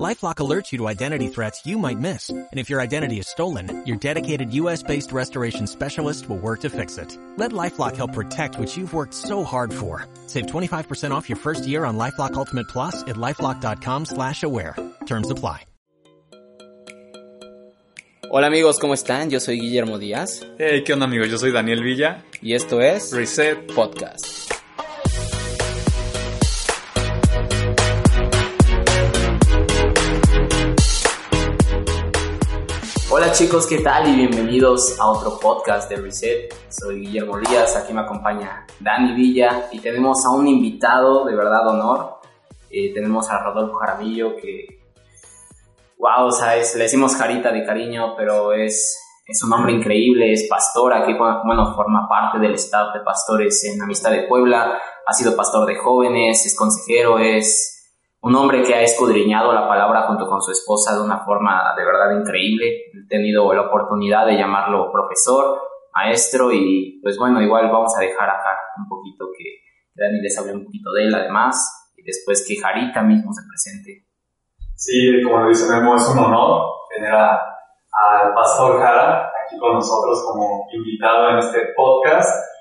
LifeLock alerts you to identity threats you might miss. And if your identity is stolen, your dedicated US-based restoration specialist will work to fix it. Let LifeLock help protect what you've worked so hard for. Save 25% off your first year on LifeLock Ultimate Plus at LifeLock.com slash aware. Terms apply. Hola amigos, ¿cómo están? Yo soy Guillermo Díaz. Hey, ¿qué onda amigos? Yo soy Daniel Villa. Y esto es Reset Podcast. Hola chicos, ¿qué tal? Y bienvenidos a otro podcast de Reset. Soy Guillermo Díaz, aquí me acompaña Dani Villa y tenemos a un invitado de verdad honor. Eh, tenemos a Rodolfo Jaramillo que, wow, o sea, es, le decimos Jarita de cariño, pero es, es un hombre increíble, es pastor, aquí bueno, forma parte del staff de pastores en Amistad de Puebla, ha sido pastor de jóvenes, es consejero, es un hombre que ha escudriñado la palabra junto con su esposa de una forma de verdad increíble. He tenido la oportunidad de llamarlo profesor, maestro y pues bueno, igual vamos a dejar acá un poquito que Dani les hable un poquito de él además y después que Jarita mismo se presente. Sí, como lo dice Memo, es un honor tener al pastor Jara aquí con nosotros como invitado en este podcast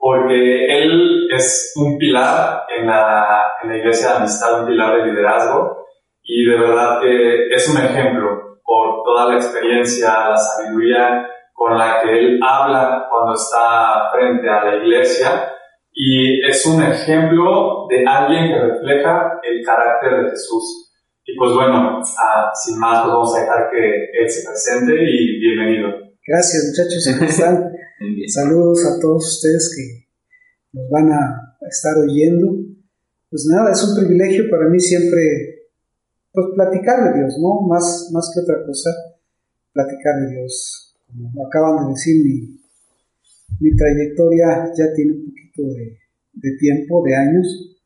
porque él es un pilar en la, en la iglesia de amistad, un pilar de liderazgo y de verdad que es un ejemplo por toda la experiencia, la sabiduría con la que él habla cuando está frente a la iglesia y es un ejemplo de alguien que refleja el carácter de Jesús. Y pues bueno, ah, sin más, pues vamos a dejar que él se presente y bienvenido. Gracias muchachos, ¿cómo están? Saludos a todos ustedes que nos van a estar oyendo. Pues nada, es un privilegio para mí siempre pues platicar de Dios, ¿no? Más, más que otra cosa, platicar de Dios. Como acaban de decir, mi, mi trayectoria ya tiene un poquito de, de tiempo, de años.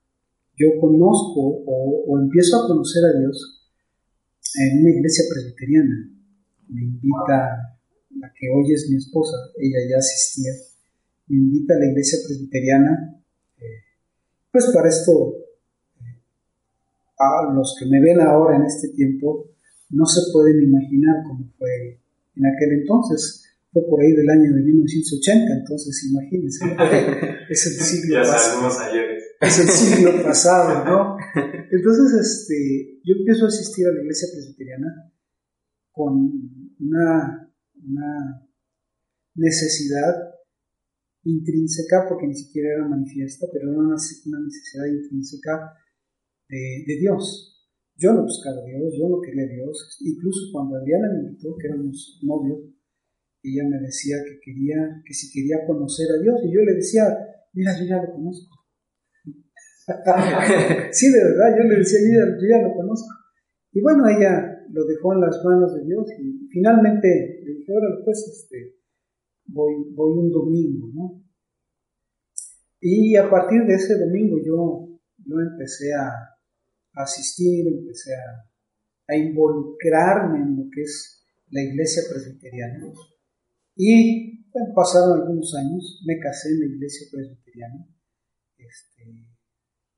Yo conozco o, o, empiezo a conocer a Dios en una iglesia presbiteriana. Me invita la que hoy es mi esposa, ella ya asistía, me invita a la iglesia presbiteriana, eh, pues para esto, eh, a los que me ven ahora en este tiempo, no se pueden imaginar cómo fue en aquel entonces. Fue por ahí del año de 1980, entonces imagínense, es el siglo pasado. Es el siglo pasado, ¿no? Entonces, este, yo empiezo a asistir a la iglesia presbiteriana con una una necesidad intrínseca, porque ni siquiera era manifiesta, pero era una, necesidad intrínseca de, Dios. Yo no buscaba a Dios, yo no quería a Dios. Incluso cuando Adriana me invitó, que éramos novios, ella me decía que quería, que si quería conocer a Dios, y yo le decía, mira, yo ya lo conozco. sí, de verdad, yo le decía, yo ya, yo ya lo conozco. Y bueno, ella lo dejó en las manos de Dios y finalmente dije, ahora pues este, voy, voy un domingo, ¿no? Y a partir de ese domingo yo, empecé a, asistir, empecé a, involucrarme en lo que es la iglesia presbiteriana. Y pasaron algunos años, me casé en la iglesia presbiteriana. Este,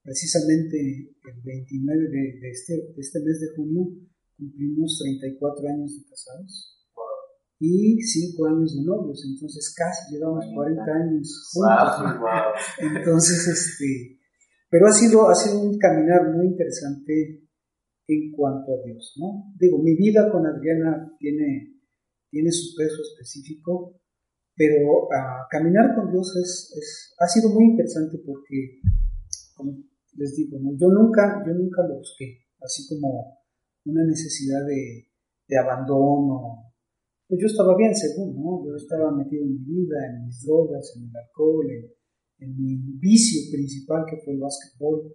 precisamente el 29 de, este, de este mes de junio cumplimos 34 años de casados y 5 años de novios, entonces casi llevamos 40 años juntos. Entonces, este, pero ha sido, ha sido un caminar muy interesante en cuanto a Dios, ¿no? Digo, mi vida con Adriana tiene, tiene su peso específico, pero uh, caminar con Dios es, es, ha sido muy interesante porque, como les digo, ¿no? yo, nunca, yo nunca lo busqué, así como una necesidad de, de abandono. Pues yo estaba bien según, ¿no? Yo estaba metido en mi vida, en mis drogas, en el alcohol, en, mi vicio principal que fue el básquetbol.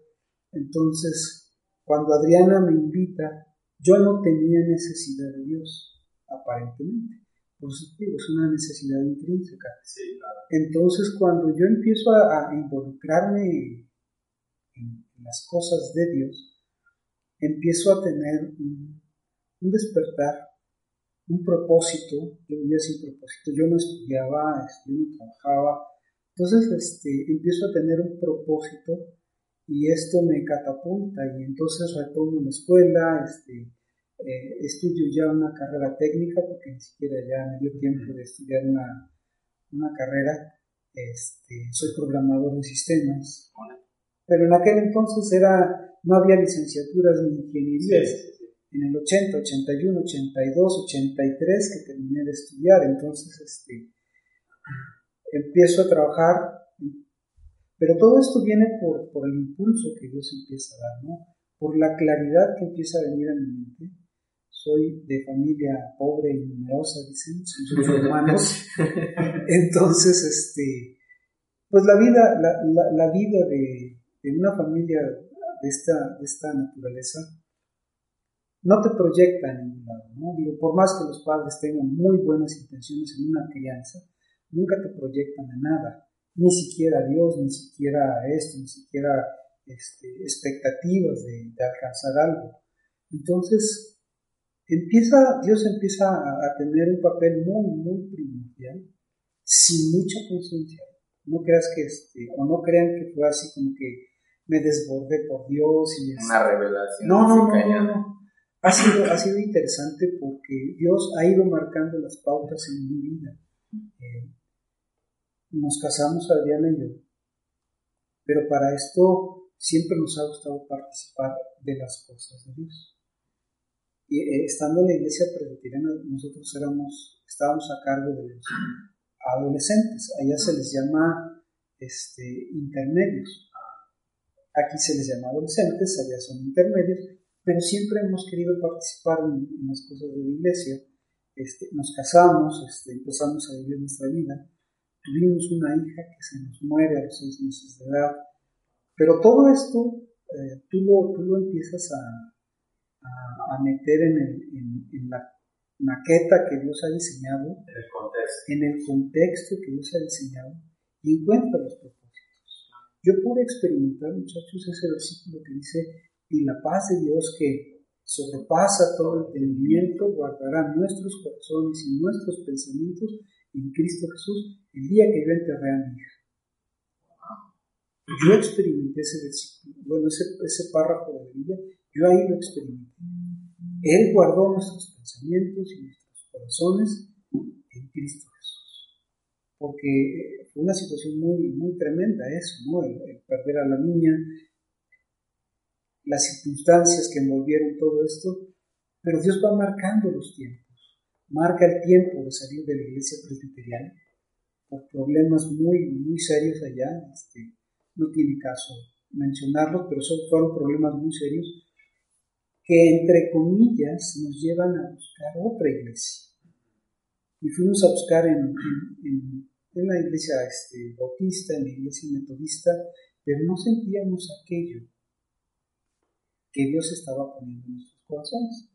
Entonces, cuando Adriana me invita, yo no tenía necesidad de Dios, aparentemente. Por eso digo, es una necesidad intrínseca. Entonces, cuando yo empiezo a, involucrarme en, las cosas de Dios, empiezo a tener un despertar, un propósito. Yo vivía sin propósito, yo no estudiaba, este, yo no trabajaba. Entonces este, empiezo a tener un propósito y esto me catapulta y entonces retomo la escuela, este, eh, estudio ya una carrera técnica porque ni siquiera ya me dio tiempo de estudiar una, una carrera. Este, soy programador en sistemas, pero en aquel entonces era, no había licenciaturas ni ingenierías. En el 80, 81, 82, 83 que terminé de estudiar, entonces este, empiezo a trabajar, pero todo esto viene por, por el impulso que Dios empieza a dar, ¿no? por la claridad que empieza a venir a mi mente soy de familia pobre y numerosa, dicen, son sus hermanos. Entonces, este, pues la vida, la, la, vida de, de, una familia de esta, esta naturaleza no te proyecta en ningún lado, ¿no? Digo, por más que los padres tengan muy buenas intenciones en una crianza, nunca te proyectan a nada, ni siquiera a Dios, ni siquiera a esto, ni siquiera este, expectativas de, alcanzar algo. Entonces, empieza, Dios empieza a, tener un papel muy, muy primordial, sin mucha conciencia. No creas que, este, o no crean que fue así como que me desbordé por Dios y Una revelación. No, no, no, no, Ha sido, ha sido interesante porque Dios ha ido marcando las pautas en mi vida. Eh, nos casamos Adriana y yo, pero para esto siempre nos ha gustado participar de las cosas de Dios. Y eh, estando en la iglesia presbiteriana, nosotros éramos, estábamos a cargo de los adolescentes. Allá se les llama este, intermedios. Aquí se les llama adolescentes, allá son intermedios, pero siempre hemos querido participar en, las cosas de la iglesia. Este, nos casamos, este, empezamos a vivir nuestra vida. Tuvimos una hija que se nos muere a los seis meses de edad. Pero todo esto eh, tú, lo, tú lo empiezas a, a, meter en, el, en, la maqueta que Dios ha diseñado, en el contexto, en el contexto que Dios ha diseñado, y encuentra los propósitos. Yo pude experimentar, muchachos, ese versículo que dice, y la paz de Dios que sobrepasa todo entendimiento, guardará nuestros corazones y nuestros pensamientos en Cristo Jesús el día que yo enterré a mi hija. Yo experimenté ese versículo, bueno, ese, ese párrafo de la Biblia, yo ahí lo experimenté. Él guardó nuestros pensamientos y nuestros corazones en Cristo. Porque fue una situación muy, muy tremenda eso, ¿no? El, perder a la niña, las circunstancias que envolvieron todo esto, pero Dios va marcando los tiempos. Marca el tiempo de salir de la iglesia presbiteriana por problemas muy, muy serios allá. Este, no tiene caso mencionarlos, pero son, fueron problemas muy serios que entre comillas nos llevan a buscar otra iglesia. Y fuimos a buscar en, la iglesia este, bautista, en la iglesia metodista, pero no sentíamos aquello que Dios estaba poniendo en nuestros corazones.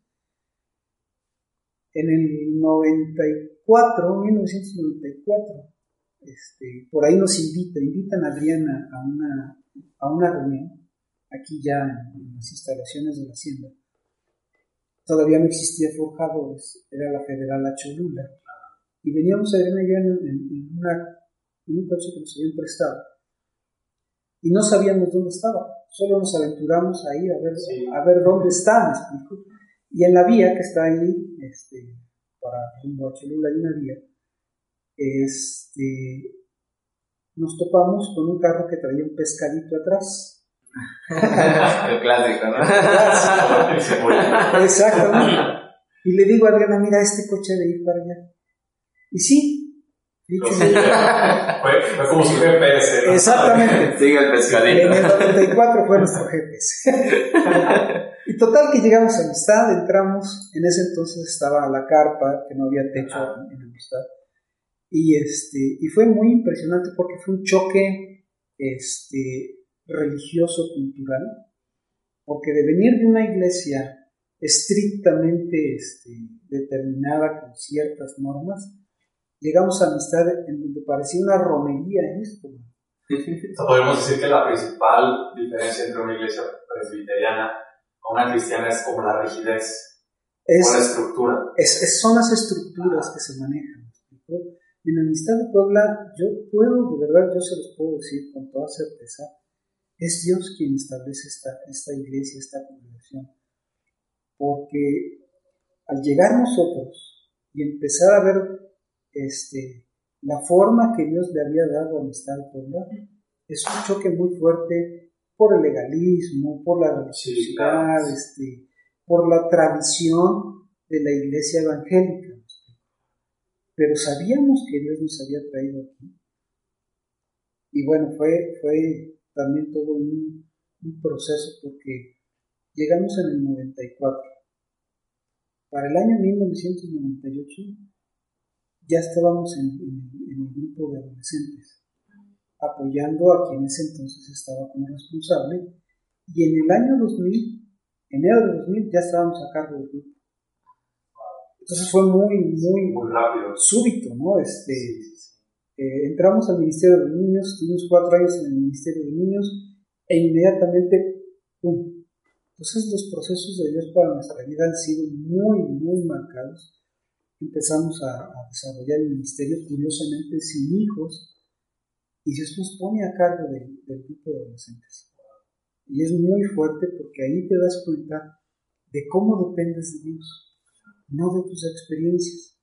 En el 94, 1994, este, por ahí nos invita, invitan a Adriana a una, a una reunión aquí ya en, las instalaciones de la hacienda, todavía no existía Forjadores, era la Federal La Cholula, y veníamos a ver allá en, en, una, en un coche que nos habían prestado, y no sabíamos dónde estaba, solo nos aventuramos ahí a ver, a ver dónde está, me explico, y en la vía que está ahí, este, para rumbo a Cholula hay una vía, este, nos topamos con un carro que traía un pescadito atrás, el clásico, ¿no? Exactamente. Y le digo a Adriana, mira, este coche de ir para allá. Y sí. fue, fue, como su GPS. Exactamente. Sigue el pescadito. En el 94 fue nuestro GPS. y total que llegamos a Amistad, entramos, en ese entonces estaba la carpa, que no había techo en Amistad. Y, este, y fue muy impresionante porque fue un choque este, religioso-cultural, porque de venir de una iglesia estrictamente este, determinada con ciertas normas, llegamos a amistad en donde parecía una romería en esto. podemos decir que la principal diferencia entre una iglesia presbiteriana o una cristiana es como la rigidez. Es, la estructura. Es, son las estructuras que se manejan. En la amistad de Puebla, yo puedo, de verdad, yo se los puedo decir con toda certeza, es Dios quien establece esta, esta iglesia, esta congregación. Porque al llegar nosotros y empezar a ver este, la forma que Dios le había dado a Amistad de Puebla, es un choque muy fuerte por el legalismo, por la religiosidad, este, por la tradición de la iglesia evangélica. Pero sabíamos que Dios nos había traído aquí. Y bueno, fue, fue también todo un, proceso porque llegamos en el 94. Para el año 1998 ya estábamos en, en el grupo de adolescentes apoyando a quien en ese entonces estaba como responsable. Y en el año 2000, enero de 2000, ya estábamos a cargo del grupo. Entonces fue muy, muy, muy rápido. súbito, ¿no? Este, eh, entramos al Ministerio de Niños, tuvimos cuatro años en el Ministerio de Niños e inmediatamente, ¡pum! Entonces los procesos de Dios para nuestra vida han sido muy, muy marcados. Empezamos a, a desarrollar el ministerio curiosamente sin hijos, y Dios nos pone a cargo del, grupo de adolescentes. Y es muy fuerte porque ahí te das cuenta de cómo dependes de Dios, no de tus experiencias.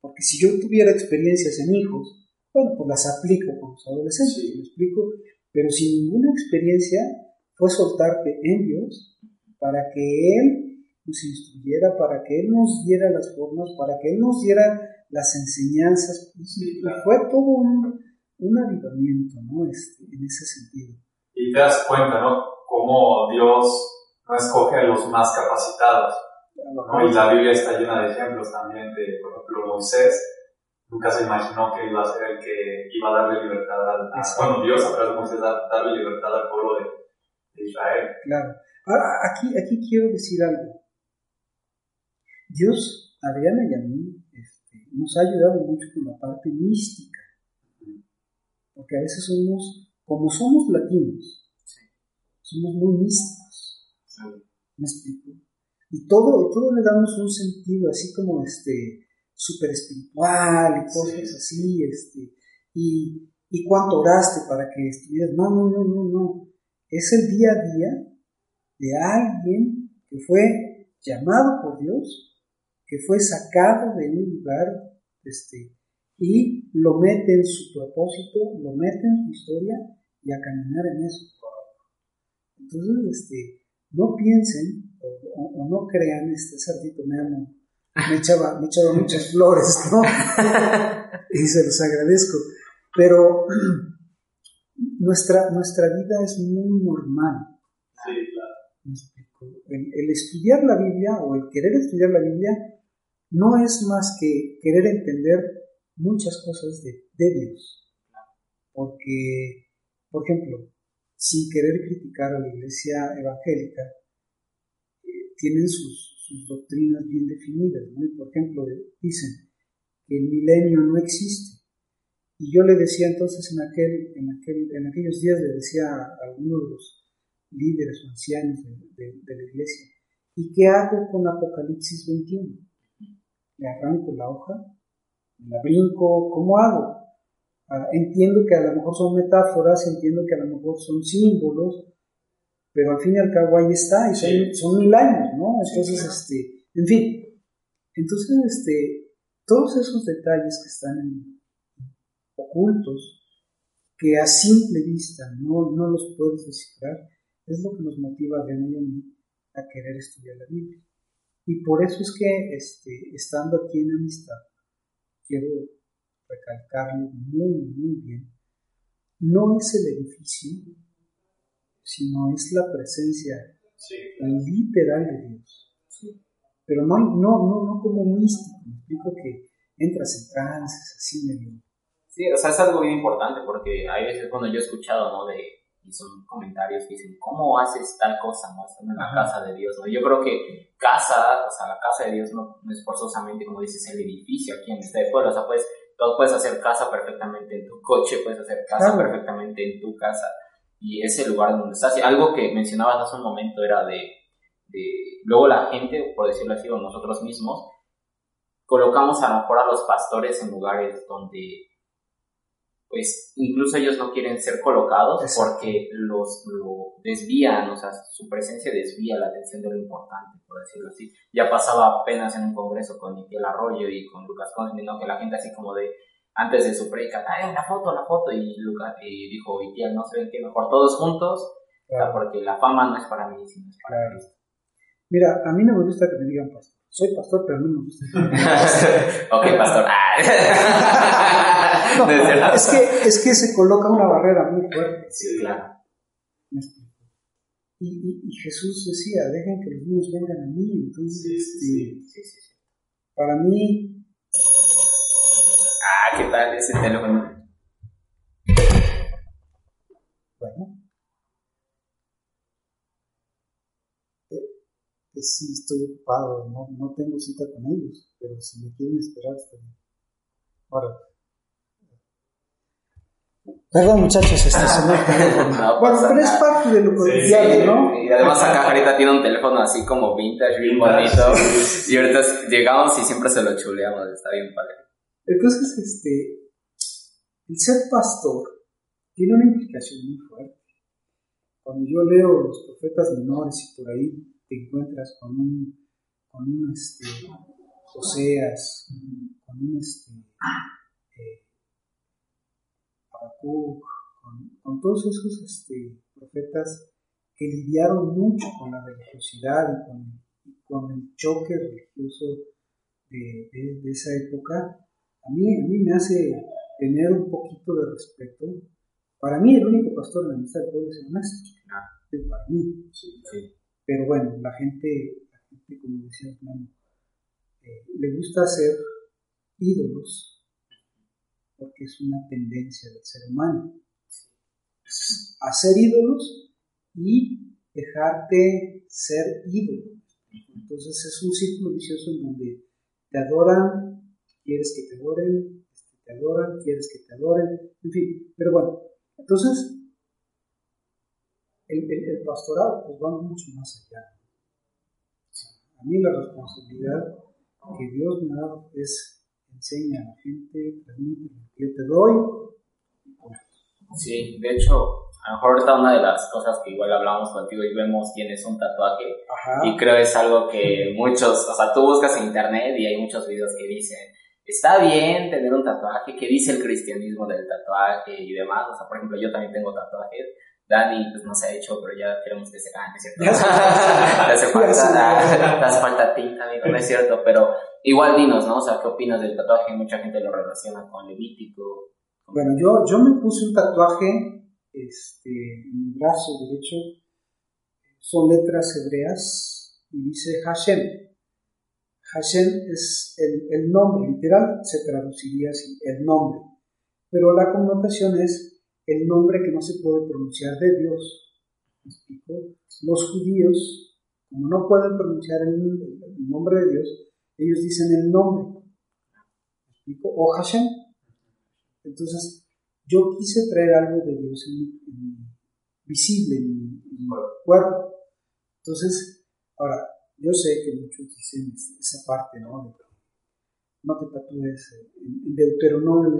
Porque si yo tuviera experiencias en hijos, bueno, pues las aplico con los adolescentes, me explico, pero sin ninguna experiencia fue soltarte en Dios para que Él nos instruyera, para que Él nos diera las formas, para que Él nos diera las enseñanzas. Y fue todo un, un avivamiento, ¿no? Este, en ese sentido. Y te das cuenta, ¿no? Cómo Dios no escoge a los más capacitados. ¿no? Y la Biblia está llena de ejemplos también de, por ejemplo, Moisés. Nunca se imaginó que iba a ser el que iba a darle libertad al, bueno, Dios a través de Moisés darle libertad al pueblo de, Israel. Claro. Ahora, aquí, aquí quiero decir algo. Dios, Adriana y a mí, este, nos ha ayudado mucho con la parte mística porque a veces somos, como somos latinos, somos muy místicos. ¿Me explico? Y todo, todo le damos un sentido así como este súper espiritual y cosas así, este, y, y cuánto oraste para que estuvieras. No, no, no, no, no. Es el día a día de alguien que fue llamado por Dios, que fue sacado de un lugar este, y lo mete en su propósito, lo mete en su historia y a caminar en eso. Entonces, este, no piensen o, no crean, este cerdito me amo, me echaba, me echaba muchas flores, ¿no? y se los agradezco. Pero nuestra, nuestra vida es muy normal. Sí, claro. El, el estudiar la Biblia o el querer estudiar la Biblia no es más que querer entender muchas cosas de, Dios. Porque, por ejemplo, sin querer criticar a la iglesia evangélica, eh, tienen sus, doctrinas bien definidas. ¿no? por ejemplo, dicen que el milenio no existe. Y yo le decía entonces en, aquel, en, aquel, en aquellos días, le decía a algunos de los líderes o ancianos de, de la iglesia, ¿y qué hago con Apocalipsis 21? Le arranco la hoja la brinco, ¿cómo hago? Ah, entiendo que a lo mejor son metáforas, entiendo que a lo mejor son símbolos, pero al fin y al cabo ahí está, y son, son mil años, ¿no? Entonces, este, en fin, entonces, este, todos esos detalles que están ocultos, que a simple vista no, no los puedes descifrar, es lo que nos motiva René y a mí a querer estudiar la Biblia. Y por eso es que, este, estando aquí en amistad, quiero recalcarlo muy, muy bien, no es el edificio, sino es la presencia literal de Dios. Pero no, no, no, no como místico, me explico que entras en trances, así medio. Sí, o sea, es algo bien importante porque hay veces cuando yo he escuchado, ¿no? De, y son comentarios que dicen, ¿cómo haces tal cosa, no? Estando en la casa de Dios, ¿no? Yo creo que casa, o sea, la casa de Dios no, es forzosamente, como dices, el edificio aquí en este pueblo, o sea, pues, todo puedes hacer casa perfectamente en tu coche, puedes hacer casa perfectamente en tu casa, y ese lugar donde estás. Y algo que mencionabas hace un momento era de, luego la gente, por decirlo así, o nosotros mismos, colocamos a lo mejor a los pastores en lugares donde pues incluso ellos no quieren ser colocados porque los lo desvían, o sea, su presencia desvía la atención de lo importante, por decirlo así. Ya pasaba apenas en un congreso con Miguel Arroyo y con Lucas Consmino, que la gente así como de, antes de su predica, ¡ay, la foto, la foto! Y Lucas y dijo, y tía, no se ven qué mejor todos juntos, porque la fama no es para mí, sino es para Cristo. Mira, a mí no me gusta que me digan pastor. Soy pastor, pero no me gusta. ok, pastor. Ah. es, que, es que se coloca una barrera muy fuerte. Sí, claro. Y, y, Jesús decía, dejen que los niños vengan a mí. Entonces, este, para mí... Ah, ¿qué tal ese teléfono? Bueno, sí estoy ocupado, no, no tengo cita con ellos, pero si me quieren esperar, está bien. Ahora. Perdón, muchachos, este se me Bueno, pero es parte de lo cotidiano, ¿no? Y además acá ahorita tiene un teléfono así como vintage, bien bonito. y ahorita llegamos y siempre se lo chuleamos, está bien padre. Entonces, este, el ser pastor tiene una implicación muy fuerte. Cuando yo leo los profetas menores y por ahí te encuentras con un, con un este, Oseas, con un este, eh, con, con, todos esos este, profetas que lidiaron mucho con la religiosidad y con, con el choque religioso de, de, esa época, a mí, a mí me hace tener un poquito de respeto. Para mí el único pastor de la amistad del pueblo es el maestro. Para mí. Sí, sí. Pero bueno, la gente, la gente como decía eh, le gusta hacer ídolos porque es una tendencia del ser humano. Hacer ídolos y dejarte ser ídolo. Entonces es un círculo vicioso en donde te adoran, quieres que te adoren, te adoran, quieres que te adoren, en fin. Pero bueno, entonces el, el, pastorado pues va mucho más allá. A mí la responsabilidad que Dios me ha dado es enseña a la gente, transmite lo que yo te doy. Sí, de hecho, a lo mejor está una de las cosas que igual hablamos contigo y vemos tienes un tatuaje y creo es algo que muchos, o sea, tú buscas en internet y hay muchos videos que dicen, está bien tener un tatuaje, que dice el cristianismo del tatuaje y demás, o sea, por ejemplo, yo también tengo tatuajes, Dani pues no se ha hecho, pero ya queremos que se gane, ¿cierto? te hace falta, te hace falta tinta, amigo, no es cierto, pero igual dinos, ¿no? O sea, ¿qué opinas del tatuaje? Mucha gente lo relaciona con Levítico. Bueno, yo, yo me puse un tatuaje este, en mi brazo derecho, son letras hebreas y dice Hashem. Hashem es el, el nombre, literal se traduciría así, el nombre, pero la connotación es el nombre que no se puede pronunciar de Dios. Los judíos, como no pueden pronunciar el, nombre de Dios, ellos dicen el nombre. O Hashem. Entonces, yo quise traer algo de Dios en visible en mi, cuerpo. Entonces, ahora, yo sé que muchos dicen esa parte, ¿no? no te tatúes, en Deuteronomio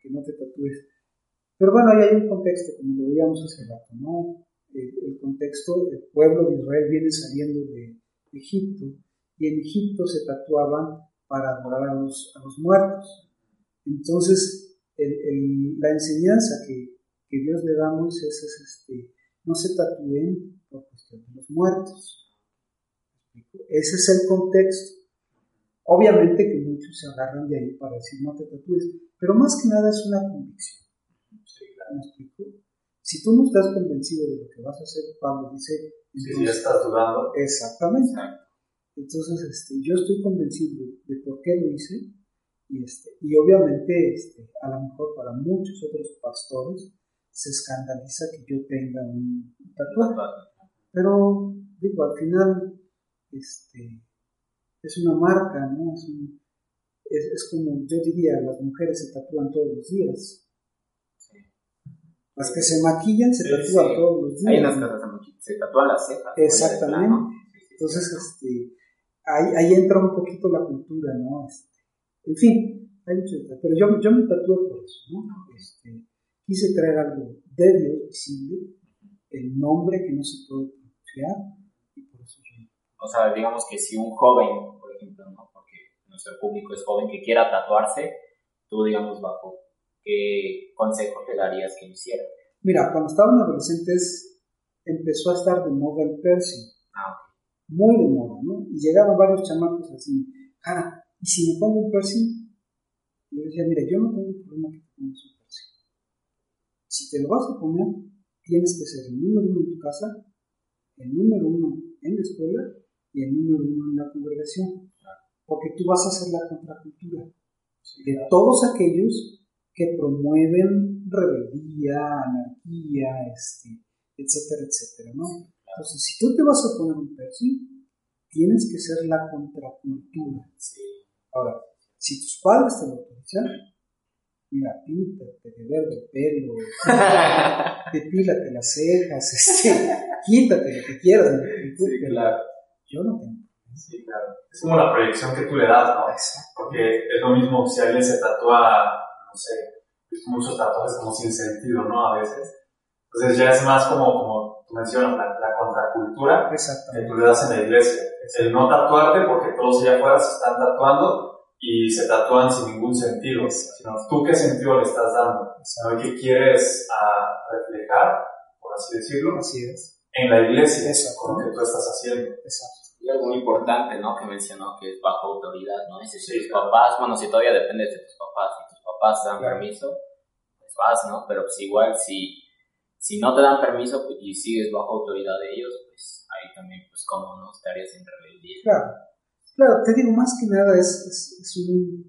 que no te tatúes pero bueno, ahí hay un contexto, como lo veíamos hace rato, ¿no? El, contexto, el pueblo de Israel viene saliendo de Egipto y en Egipto se tatuaban para adorar a los, a los muertos. Entonces, la enseñanza que, que, Dios le da a Moisés es este, no se tatúen por cuestión de los muertos. Ese es el contexto. Obviamente que muchos se agarran de ahí para decir no te tatúes, pero más que nada es una convicción. Si tú no estás convencido de lo que vas a hacer, Pablo dice... Si ya estás dudando. Exactamente. Entonces, este, yo estoy convencido de, por qué lo hice y, este, y obviamente este, a lo mejor para muchos otros pastores se escandaliza que yo tenga un tatuaje. Pero digo, al final este, es una marca, ¿no? Es, es, es, como yo diría, las mujeres se tatúan todos los días. Las que se maquillan se tatúan todos los días. Hay unas que se tatúan las cejas. Exactamente. Entonces, este, ahí, ahí entra un poquito la cultura, ¿no? Este, en fin, hay mucho Pero yo, yo me tatué por eso, ¿no? Este, quise traer algo de Dios visible, el nombre que no se puede pronunciar, y por eso yo. O sea, digamos que si un joven, por ejemplo, ¿no? Porque nuestro público es joven que quiera tatuarse, tú, digamos, bajo qué consejo te darías que hiciera. Mira, cuando estaban adolescentes empezó a estar de moda el piercing. Ah, Muy de moda, ¿no? Y llegaban varios chamacos así, ah, ¿y si me pongo un piercing? Yo decía, mira, yo no tengo problema que te pongas un piercing. Si te lo vas a poner, tienes que ser el número uno en tu casa, el número uno en la escuela y el número uno en la congregación. Porque tú vas a ser la contracultura de todos aquellos que promueven rebeldía, anarquía, este, etcétera, etcétera, ¿no? Entonces, si tú te vas a poner un piercing, tienes que ser la contracultura. Ahora, si tus padres te lo autorizan, mira, píntate de verde el pelo, depílate las cejas, este, quítate lo que quieras. ¿no? Sí, claro. Yo no tengo. Sí, claro. Es como la proyección que tú le das, ¿no? Porque es lo mismo si alguien se tatúa, no sé, visto muchos tatuajes como sin sentido, ¿no? A veces. Entonces ya es más como, como tú mencionas, la, la contracultura que tú le das en la iglesia. El no tatuarte porque todos allá afuera se están tatuando y se tatúan sin ningún sentido, sino tú qué sentido le estás dando, ¿no? ¿Qué quieres ah, reflejar, por así decirlo, Así es. en la iglesia Exacto. con lo que tú estás haciendo? Exacto. Y algo muy importante, ¿no? Que mencionó que es bajo autoridad, ¿no? Es decir, Sí, tus claro. papás, bueno, si todavía dependes de tus papás, papás te dan Claro. permiso, pues vas, ¿no? Pero pues igual si, si no te dan permiso pues, y sigues bajo autoridad de ellos, pues ahí también, pues como no estarías en rebeldía. Claro, claro, te digo, más que nada es, es, es un,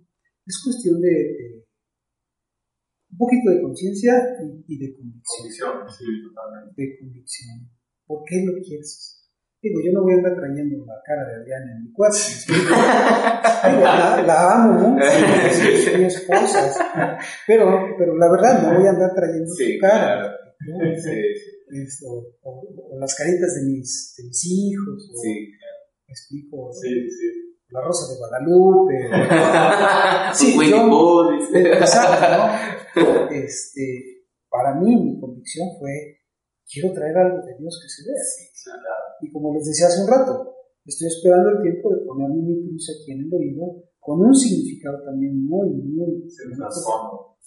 es cuestión de, de un poquito de conciencia y, y de convicción. Convicción, sí, totalmente. De convicción. ¿Por qué lo quieres hacer? Digo, yo no voy a andar trayendo la cara de Adriana en mi cuarto. Digo, la, la amo, ¿no? Es, es mi esposa. Pero, pero la verdad, no voy a andar trayendo Sí, su cara. claro. ¿no? Sí, sí, Es- o, o- o las caritas de mis, de mis hijos. O, sí. ¿Me explico? Sí, sí. La Rosa de Guadalupe. Sí, yo-. Exacto, ¿no? Este, para mí, mi convicción fue, quiero traer algo de Dios que se vea. Y como les decía hace un rato, estoy esperando el tiempo de ponerme mi cruz aquí en el oído, con un significado también muy, muy...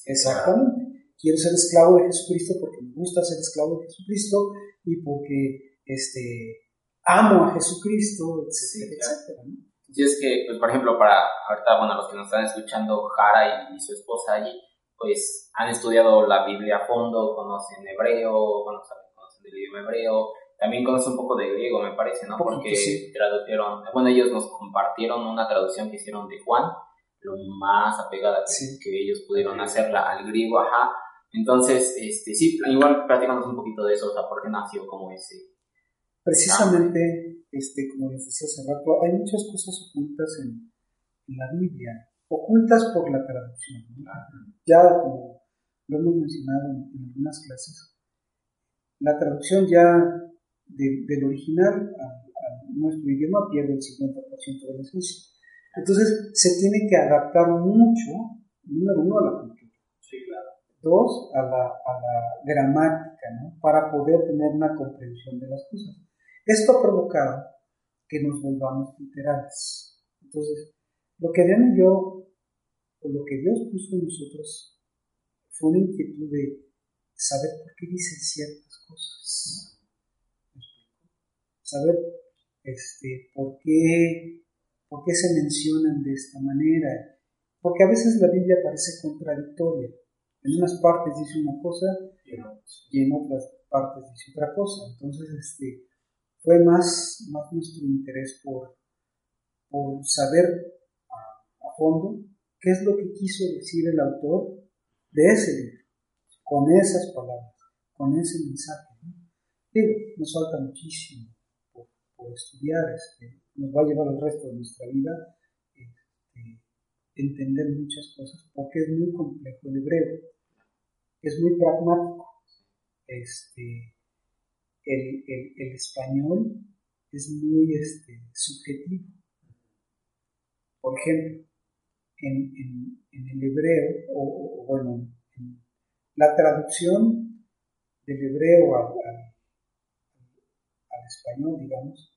Exactamente. Quiero ser esclavo de Jesucristo porque me gusta ser esclavo de Jesucristo y porque este, amo a Jesucristo, etcétera, Sí, claro. etcétera. ¿no? Es que, pues, por ejemplo, para ahorita, bueno, los que nos están escuchando, Jara y, y su esposa allí, pues han estudiado la Biblia a fondo, conocen hebreo, bueno, saben, conocen el idioma hebreo, también conocen un poco de griego, me parece, ¿no? Porque sí. tradujeron, bueno, ellos nos compartieron una traducción que hicieron de Juan, lo más apegada que, Sí. que ellos pudieron hacerla al griego, ajá. Entonces, este, sí, igual platicamos un poquito de eso, o sea, por qué nació como ese. Precisamente, este, como les decía hace rato, hay muchas cosas ocultas en, en la Biblia, ocultas por la traducción. ¿no? Ya como lo hemos mencionado en, en algunas clases, la traducción ya de- del original a, a nuestro idioma pierde el 50% de la esencia. Entonces se tiene que adaptar mucho, número uno, a la cultura. Sí, claro. Dos, a la, a la gramática, ¿no? Para poder tener una comprensión de las cosas. Esto ha provocado que nos volvamos literales. Entonces, lo que Adrián y yo, o lo que Dios puso en nosotros, fue una inquietud de saber por qué dicen ciertas cosas. Saber este, por, qué, por qué se mencionan de esta manera. Porque a veces la Biblia parece contradictoria. En unas partes dice una cosa y en otras partes dice otra cosa. Entonces, este, fue más, más nuestro interés por, por saber a, a fondo qué es lo que quiso decir el autor de ese libro, con esas palabras, con ese mensaje. Digo, nos falta muchísimo por, estudiar, este, nos va a llevar el resto de nuestra vida este, entender muchas cosas, porque es muy complejo el hebreo, es muy pragmático. Este, el, el, español es muy este, subjetivo. Por ejemplo, en, el hebreo, o, bueno, en la traducción del hebreo al, al español, digamos,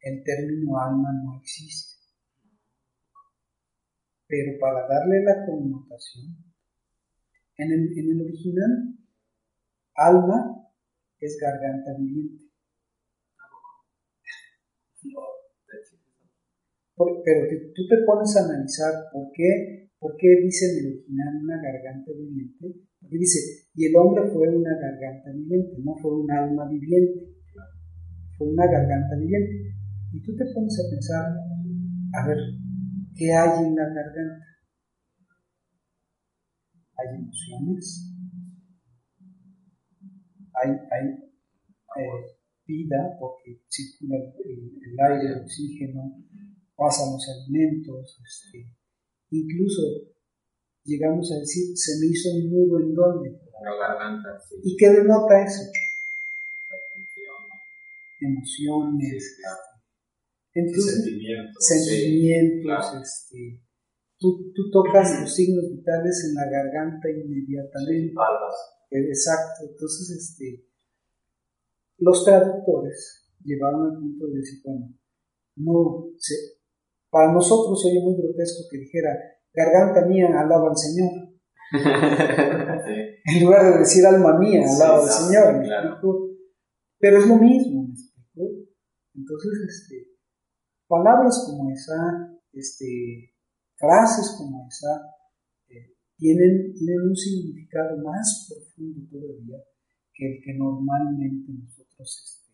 el término alma no existe. Pero para darle la connotación, en el, en el original, alma es garganta viviente. pero tú te pones a analizar por qué, por qué dice el original una garganta viviente, porque dice, y el hombre fue una garganta viviente, no fue un alma viviente, fue una garganta viviente. Y tú te pones a pensar, a ver, ¿qué hay en la garganta? Hay emociones, hay, eh, vida, porque circula el, aire, el oxígeno, pasan los alimentos, este, incluso llegamos a decir, se me hizo un nudo en dónde. La garganta, ¿Y qué denota eso? Emociones, entonces, sentimientos, sentimientos este, tú, tú, tocas los signos vitales en la garganta inmediatamente. Exacto, entonces este, los traductores llevaron al punto de decir, bueno, no, se, para nosotros sería muy grotesco que dijera, garganta mía, alaba al Señor. En lugar de decir alma mía, alaba al Señor. Pero es lo mismo, ¿me explico? Entonces, este, palabras como esa, este, frases como esa, eh, tienen, tienen un significado más profundo todavía que el que normalmente nosotros este,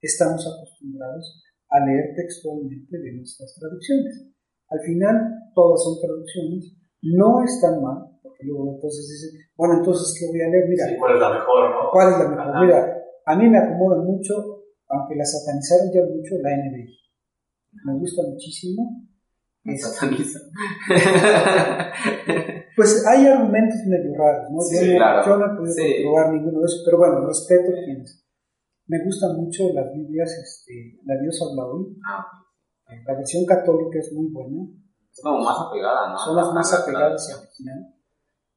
estamos acostumbrados a leer textualmente de nuestras traducciones. Al final, todas son traducciones, no están mal, porque luego entonces dicen, bueno, entonces, ¿qué voy a leer? Mira, ¿cuál es la mejor, no? ¿Cuál es la mejor? Mira, a mí me acomoda mucho, aunque la satanizaron ya mucho, la NBI. Me gusta muchísimo. Sataniza. pues hay argumentos medio raros, ¿no? yo, no he podido probar ninguno de esos, pero bueno, respeto a quienes me gustan mucho las Biblias, este, la Dios habla hoy. Ah, la versión católica es muy buena. Es como más apegada, ¿no? Son las más apegadas al original.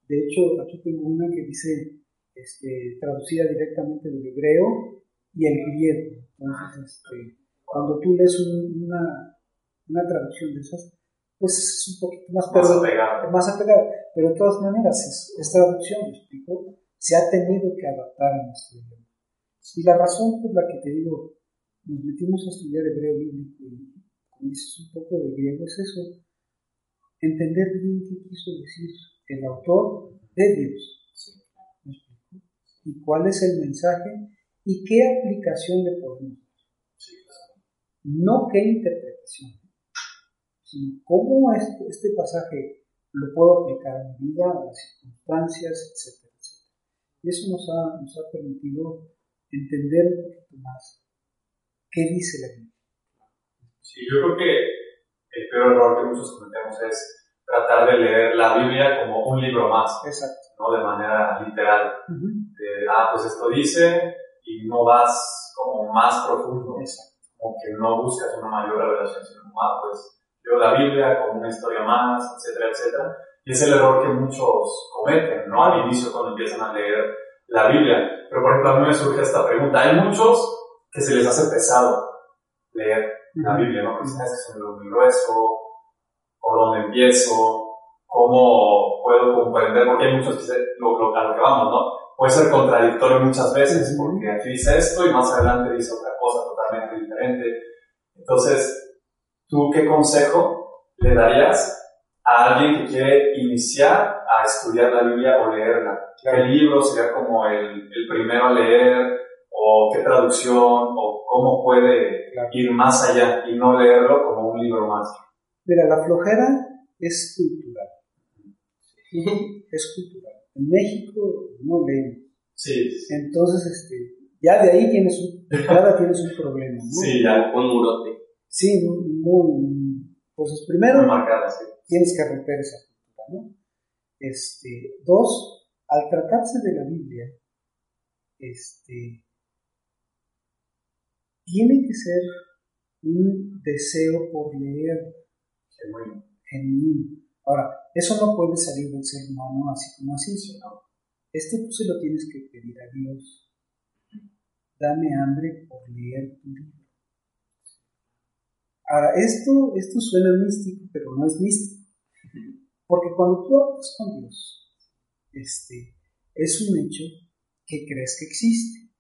De hecho, aquí tengo una que dice, este, traducida directamente del hebreo y el griego. Entonces, este, cuando tú lees una, una traducción de esas, pues es un poquito más, más apegada. Más apegada. Pero de todas maneras, es, es traducción, ¿me explico? Se ha tenido que adaptar a nuestro idioma. Y la razón por la que te digo, nos metimos a estudiar hebreo bíblico y como dices un poco de griego es eso, entender bien qué quiso decir el autor de Dios. Y cuál es el mensaje y qué aplicación le podemos dar. No qué interpretación, sino cómo este, este pasaje lo puedo aplicar a mi vida, a las circunstancias, etcétera. Y eso nos ha, nos ha permitido entender un poquito más qué dice la Biblia. Sí, yo creo que el peor error que muchos cometemos es tratar de leer la Biblia como un libro más, Exacto. ¿no? de manera literal. ah, pues esto dice y no vas como más profundo, Exacto. como que no buscas una mayor revelación, sino ah, pues leo la Biblia como una historia más, etcétera, etcétera. Y es el error que muchos cometen, ¿no? Al inicio cuando empiezan a leer la Biblia. Pero por ejemplo, a mí me surge esta pregunta. Hay muchos que se les hace pesado leer la Biblia, ¿no? Pues es que es muy grueso, por dónde empiezo, cómo puedo comprender, porque hay muchos que dicen lo, lo, a lo que vamos, ¿no? Puede ser contradictorio muchas veces, porque aquí dice esto y más adelante dice otra cosa totalmente diferente. Entonces, ¿tú qué consejo le darías a alguien que quiere iniciar a estudiar la Biblia o leerla? ¿Qué libro sería como el, el primero a leer? ¿O qué traducción? ¿O cómo puede ir más allá y no leerlo como un libro más? Mira, la flojera es cultural. es cultural. En México no leen. Sí. Entonces, este, ya de ahí tienes un, cada tienes un problema. ¿no? Sí, ya. Un murote. Sí, muy, pues primero muy marcada, sí. tienes que romper esa cultura, ¿no? Este, dos, al tratarse de la Biblia, este, tiene que ser un deseo por leer Genuino. genuino. Ahora, eso no puede salir del ser humano así como así, ¿no? Esto tú se lo tienes que pedir a Dios. Dame hambre por leer tu libro. Ahora, esto, esto suena místico, pero no es místico. Porque cuando tú hablas con Dios, este, es un hecho que crees que existe.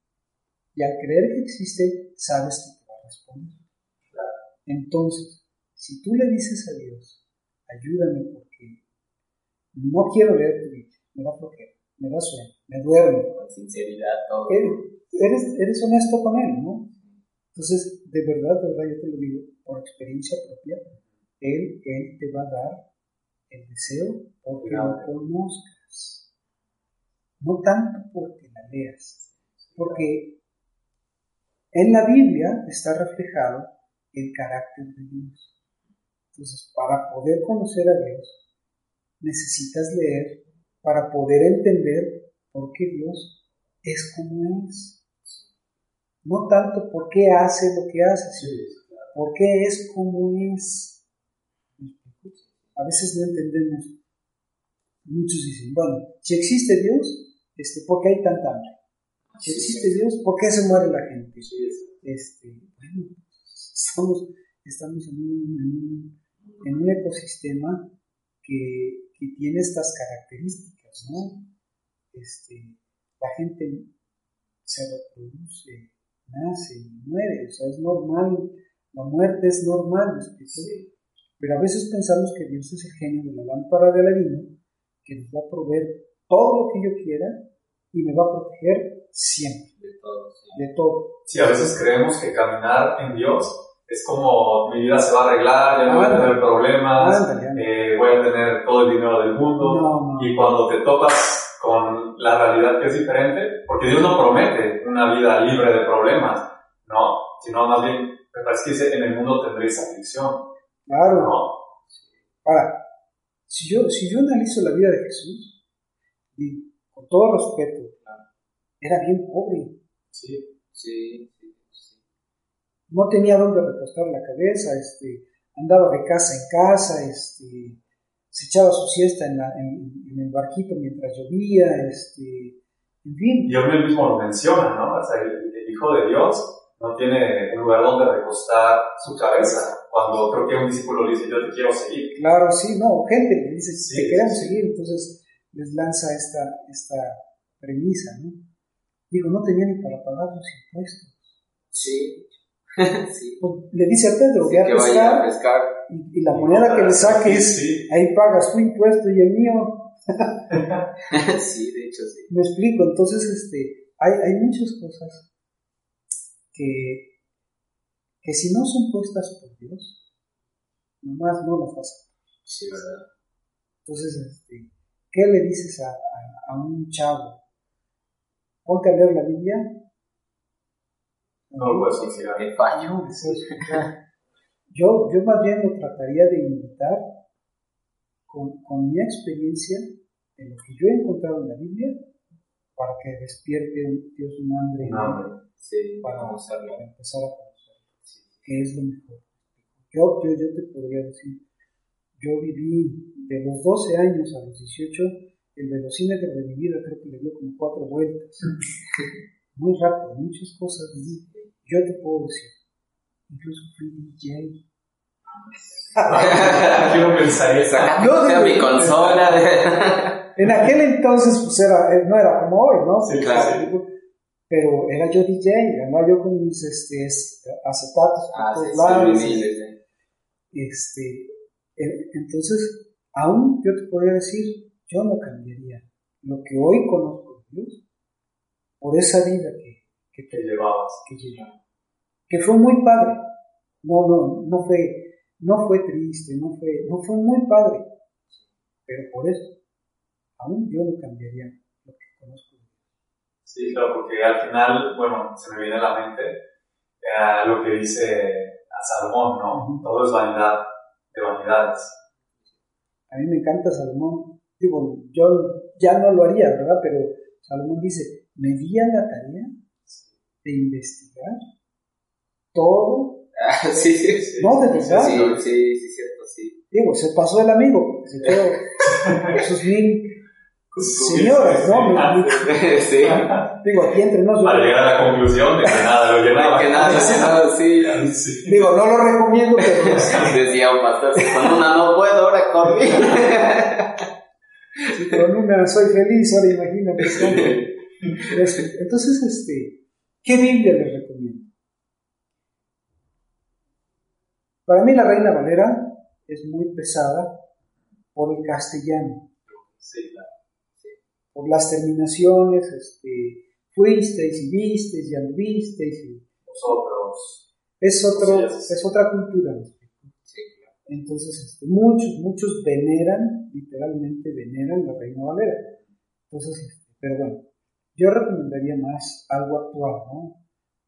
Y al creer que existe, sabes que te va a responder. Entonces, si tú le dices a Dios, ayúdame porque no quiero leer tu libro, me da flojera, me da sueño, me duermo. Con sinceridad, todo. Eres, eres honesto con él, ¿no? Entonces, de verdad, de verdad, yo te lo digo, por experiencia propia, él, él te va a dar el deseo porque lo conozcas. No tanto porque la leas, porque en la Biblia está reflejado el carácter de Dios. Entonces, para poder conocer a Dios, necesitas leer para poder entender por qué Dios es como es. No tanto por qué hace lo que hace, sino por qué es como es. A veces no entendemos. Muchos dicen, bueno, si existe Dios, este, ¿por qué hay tanta hambre? Si existe Dios, ¿por qué se muere la gente? Este, bueno, estamos, estamos en, un, en, un, ecosistema que, que, tiene estas características, ¿no? Este, la gente se reproduce, nace y muere, o sea, es normal, la muerte es normal, pero a veces pensamos que Dios es el genio de la lámpara de Aladino, que nos va a proveer todo lo que yo quiera y me va a proteger siempre. De todo. Sí. De todo. Sí, a veces creemos que caminar en Dios es como mi vida se va a arreglar, ya no voy a tener problemas, eh, voy a tener todo el dinero del mundo. No, no. Y cuando te topas con la realidad que es diferente, porque Dios no promete una vida libre de problemas, no, sino más bien, me parece que dice, en el mundo tendréis aflicción. Claro. Ahora, si yo, si yo analizo la vida de Jesús, y con todo respeto, era bien pobre. Sí, sí, sí, sí. No tenía dónde recostar la cabeza, este, andaba de casa en casa, este, se echaba su siesta en, la, en, en el barquito mientras llovía, este, en fin. Y él mismo lo menciona, ¿no? O sea, el, el Hijo de Dios no tiene un lugar donde recostar su cabeza. Cuando creo que un discípulo le dice, yo te quiero seguir. Claro, sí, no, gente le dice, Sí, te queremos sí. seguir, entonces les lanza esta, esta premisa, ¿no? Digo, no tenía ni para pagar los impuestos. Sí. sí. Pues, le dice a Pedro, ve a que vaya pescar a pescar. y, y la moneda que le saques, Sí, ahí pagas tu impuesto y el mío. sí, de hecho, sí. Me explico, entonces este, hay, hay muchas cosas que, que si no son puestas por Dios, nomás no las vas a. Sí, ¿verdad? Entonces, este, ¿qué le dices a, a, a un chavo? Ponte a leer la Biblia. no lo puedes considerar. Qué fallo. No, pues, yo, yo más bien lo trataría de invitar con, con mi experiencia de lo que yo he encontrado en la Biblia para que despierte Dios un hambre Un hambre. Sí, para, para empezar a qué es lo mejor. Yo, yo, yo te podría decir, yo viví de los 12 años a los 18, el velocímetro de mi vida creo que le dio como cuatro vueltas. Muy rápido, muchas cosas viví. Yo te puedo decir, incluso fui DJ. Yo pensaría esa. No, mi consola. En aquel entonces, pues era, eh, no era como hoy, ¿no? Sí, claro. Pero era yo DJ, andaba yo con mis este, es- acetatos por ah, todos sí, lados. sí. Este, entonces, aún yo te podría decir, yo no cambiaría lo que hoy conozco de Dios por esa vida que, que, que llevabas. que llevé. Que fue muy padre. No, no, no fue, no fue triste, no fue, no fue muy padre. Pero por eso, aún yo no cambiaría lo que conozco de Dios. Sí, claro, porque al final, bueno, se me viene a la mente eh, lo que dice a Salomón, ¿no? Todo es vanidad de vanidades. A mí me encanta Salomón. Digo, yo ya no lo haría, ¿verdad? Pero Salomón dice, me di a la tarea de investigar todo. sí, sí, sí. No, de verdad. Sí, sí, sí, cierto, sí. Digo, se pasó el amigo, se quedó sus mil señoras, ¿no? Mi- mi- sí. digo, aquí entre nosotros. Para llegar a la conclusión de que nada lo llenaba. Que nada, que nada, sí. Sí. Digo, no lo recomiendo, pero Decía un pastor, si con una no puedo, ahora con mí. si con una soy feliz, ahora imagínate. Eso. Entonces, este, ¿qué Biblia les recomiendo? Para mí la Reina Valera es muy pesada por el castellano. Sí, claro. Por las terminaciones, este, fuisteis y visteis y anduvisteis, y Nosotros. es, otro, es- otra cultura. Sí, claro. Entonces, este, muchos, muchos veneran, literalmente veneran la Reina Valera. Entonces, este, pero bueno, yo recomendaría más algo actual, ¿no?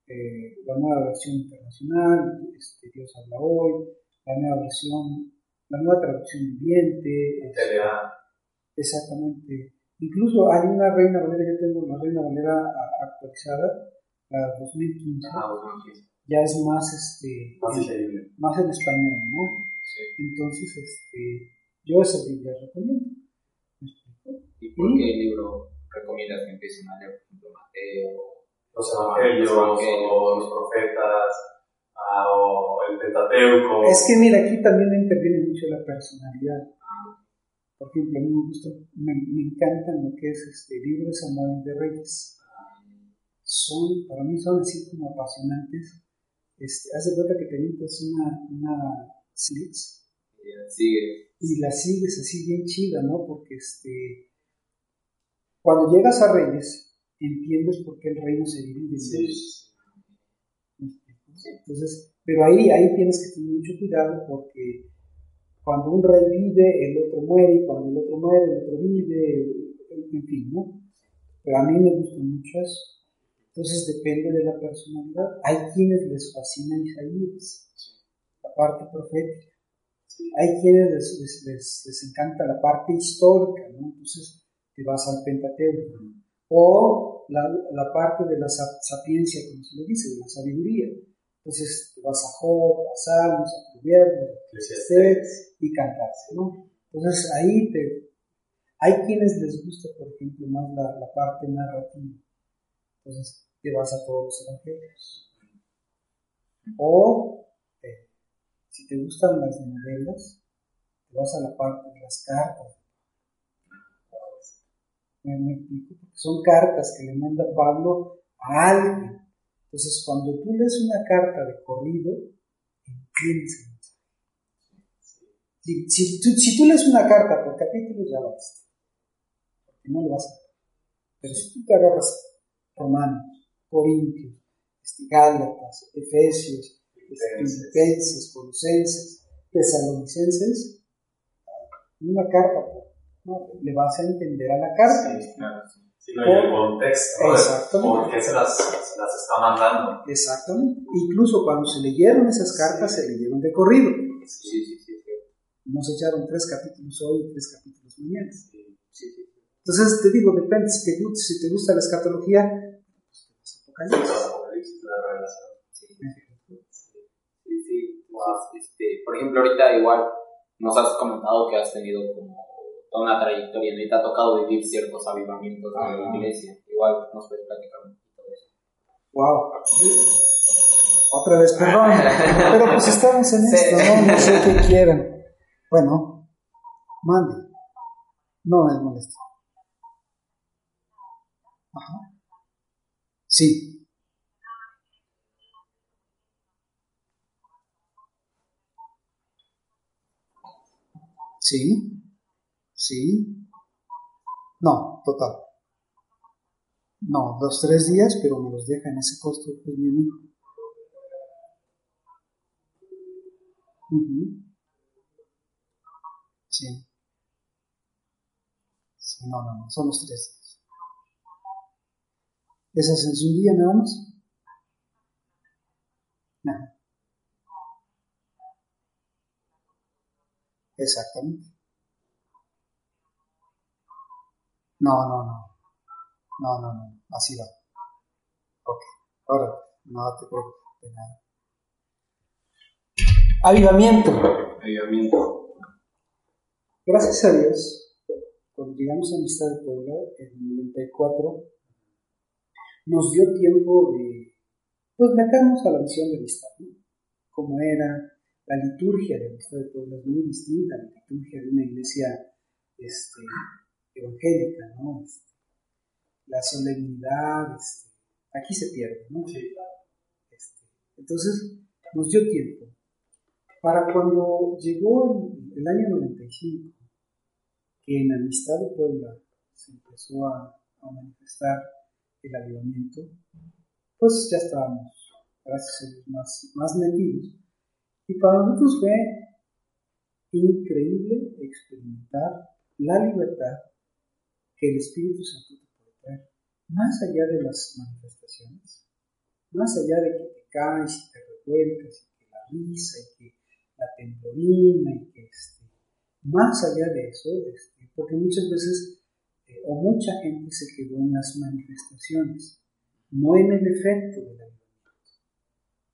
Eh, la nueva versión internacional, este, Dios habla hoy, la nueva versión, la nueva traducción viviente, este. Exactamente. Incluso hay una Reina Valera, yo tengo la Reina Valera a- actualizada, la 2015, Ah, bueno, sí. ya es más, este, Más en, más en español, ¿no? Sí. Entonces, este, yo esa Biblia recomiendo. ¿Me explico? ¿Y por qué libro recomiendas que empiecen a leer, por ejemplo, Mateo? Los evangelios, o los profetas, ah, o el Pentateuco. Es que mira, aquí también interviene mucho la personalidad. Por ejemplo, a mí me gusta, me, me encantan lo que es este libro de Samuel y de Reyes. Son, para mí son así como apasionantes. Este, haz de cuenta que te avientas una, una slits Y ya Sigue. y la sigues así bien chida, ¿no? Porque este, cuando llegas a Reyes, entiendes por qué el reino se divide en Sí. Entonces, pero ahí, ahí tienes que tener mucho cuidado porque cuando un rey vive, el otro muere, y cuando el otro muere, el otro vive, en fin, ¿no? Pero a mí me gusta mucho eso. Entonces depende de la personalidad. Hay quienes les fascina Isaías, la parte profética. Hay quienes les, les, les- les encanta la parte histórica, ¿no? Entonces te vas al Pentateuco. O la, la parte de la sa- sapiencia, como se le dice, de la sabiduría. Entonces te vas a Job, a Salmos, a Proverbios, a y cantarse, ¿no? Entonces ahí te... Hay quienes les gusta, por ejemplo, más la, la parte narrativa. Entonces te vas a todos los evangelios. O eh, si te gustan las novelas, te vas a la parte de las cartas. ¿Me, me explico? Porque son cartas que le manda Pablo a alguien. Entonces, cuando tú lees una carta de corrido, entiendes. Si, si, tú, si tú lees una carta por capítulo, ya viste. Porque no lo vas a ver. Pero si tú te agarras Romanos, Corintios, este, Gálatas, Efesios, este, Filipenses, Colosenses, Tesalonicenses, una carta, ¿no? le vas a entender a la carta. Sí, claro, sí. Sí, no, y el contexto, Exactamente. ¿Por qué se las, se las está mandando? Exactamente. Incluso cuando se leyeron esas cartas, se leyeron de corrido. Sí, sí, sí. sí. No se echaron tres capítulos hoy y tres capítulos mañana. Sí, sí, sí. Entonces, te digo, depende, si te, gusta- si te gusta la escatología, pues te vas a. Sí, sí, sí. Entonces, este, por ejemplo, ahorita igual nos has comentado que has tenido toda una trayectoria, ¿no? y te ha tocado vivir ciertos avivamientos de la Ajá. iglesia. Igual nos puedes platicar un poquito de eso. Wow. Otra vez, perdón. Pero pues estamos en Sí. esto, ¿no? No sé qué quieran. Bueno, mande. No es molesto. Ajá. Sí. Sí. Sí. No, total. No, dos, tres días, pero me los deja en ese costo, pues mi amigo. Sí. Sí, no, no, no, son los tres días. ¿Esa es en su día nada más? Ajá. Exactamente. No, no, no. No, no, no. Así va. Ok. Ahora, no te preocupes de nada. Avivamiento. Avivamiento. Gracias a Dios, cuando llegamos a Amistad de Puebla en el 94, nos dio tiempo de, pues, meternos a la visión de Amistad, ¿no? Como era la liturgia de Amistad de Puebla, es muy distinta a la liturgia de una iglesia este, evangélica, ¿no? Este, la solemnidad, este, aquí se pierde, ¿no? Este, entonces, nos dio tiempo. Para cuando llegó el, el año 95, que en Amistad de Puebla se empezó a, a manifestar el avivamiento, pues ya estábamos, gracias a Dios, más, más metidos. Y para nosotros fue increíble experimentar la libertad que el Espíritu Santo te puede traer, más allá de las manifestaciones, más allá de que te caes y te revuelcas y que la risa y que la temblorina y que este, más allá de eso, este, porque muchas veces eh, o mucha gente se quedó en las manifestaciones, no en el efecto del avivamiento.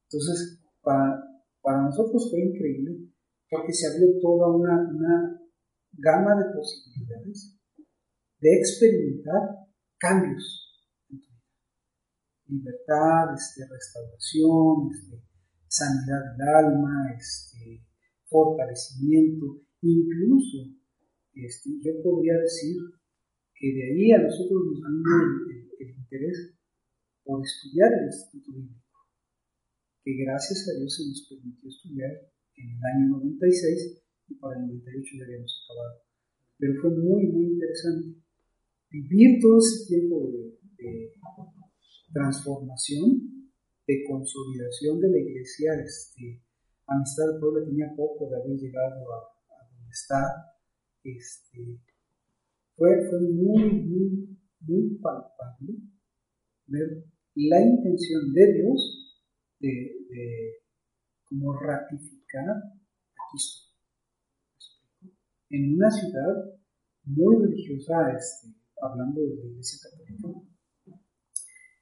Entonces, para, para nosotros fue increíble porque se abrió toda una, una gama de posibilidades de experimentar cambios en tu vida. Libertad, este, restauración, este, sanidad del alma, este, fortalecimiento, incluso este, yo podría decir que de ahí a nosotros nos vino el, el, el interés por estudiar el Instituto Bíblico, que gracias a Dios se nos permitió estudiar en el año 96 y para el 98 ya habíamos acabado. Pero fue muy, muy interesante vivir todo ese tiempo de, transformación, de consolidación de la iglesia. Este, Amistad del Pueblo tenía poco de haber llegado a, a donde está. Este, fue, fue muy, muy, muy palpable ver la intención de Dios de, de como ratificar aquí estoy en una ciudad muy religiosa, este, hablando de la Iglesia Católica,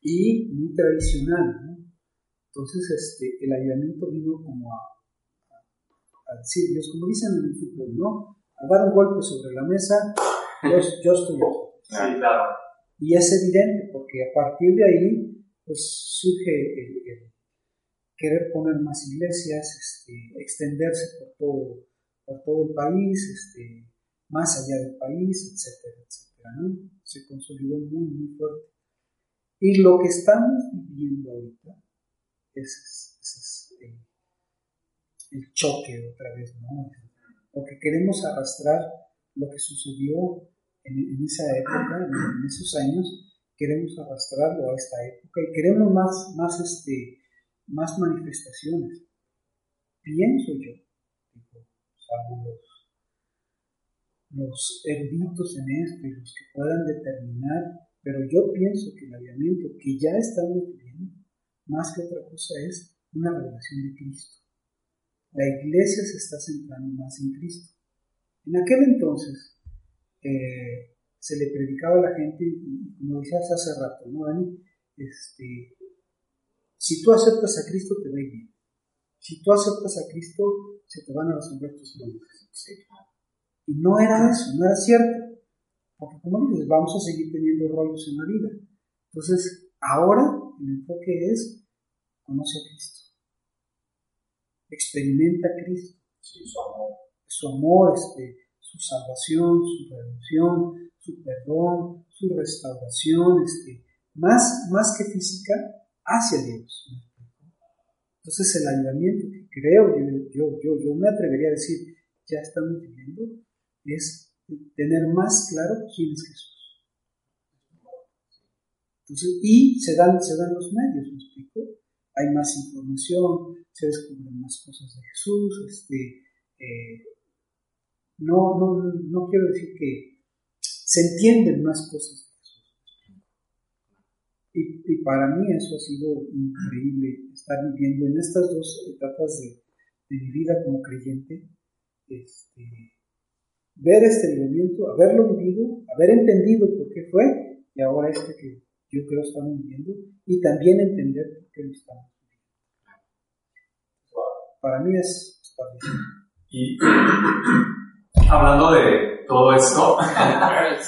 y muy tradicional. ¿no? Entonces, este, el ayudamiento vino como a, a, a, decir Dios, como dicen en el fútbol, ¿no? A dar un golpe sobre la mesa, yo, yo estoy aquí. Sí, claro. Y es evidente, porque a partir de ahí, pues surge el, el querer poner más iglesias, este, extenderse por todo por todo el país, este, más allá del país, etcétera, etcétera, Se consolidó muy, muy fuerte. Y lo que estamos viviendo ahorita, es, ese es el, el, choque otra vez, ¿no? Porque queremos arrastrar lo que sucedió en, esa época, en, esos años, queremos arrastrarlo a esta época y queremos más, más, este, más manifestaciones. Pienso yo, salvo los, los eruditos en esto y los que puedan determinar, pero yo pienso que el avivamiento que ya estamos viviendo, más que otra cosa, es una revelación de Cristo. La iglesia se está centrando más en Cristo. En aquel entonces eh, se le predicaba a la gente, y como decías hace rato, ¿no, Dani? Este, si tú aceptas a Cristo, te va a ir bien. Si tú aceptas a Cristo, se te van a resolver tus problemas. Y no era eso, no era cierto. Porque como dices, vamos a seguir teniendo rollos en la vida. Entonces, ahora el enfoque es conoce a Cristo. Experimenta a Cristo. Sí, su amor. Su amor, este, su salvación, su redención, su perdón, su restauración, este, más, más que física, hacia Dios. Entonces el ayudamiento que creo, yo, yo, yo, yo me atrevería a decir, ya estamos viviendo, es tener más claro quién es Jesús. Y se dan, se dan los medios, ¿me explico? Hay más información, se descubren más cosas de Jesús, este, eh, no, no, no quiero decir que se entienden más cosas y, y, para mí eso ha sido increíble, estar viviendo en estas dos etapas de, de mi vida como creyente, este, ver este movimiento, haberlo vivido, haber entendido por qué fue, y ahora este que yo creo estamos viviendo, y también entender por qué lo estamos viviendo. para mí es. Y hablando de todo esto,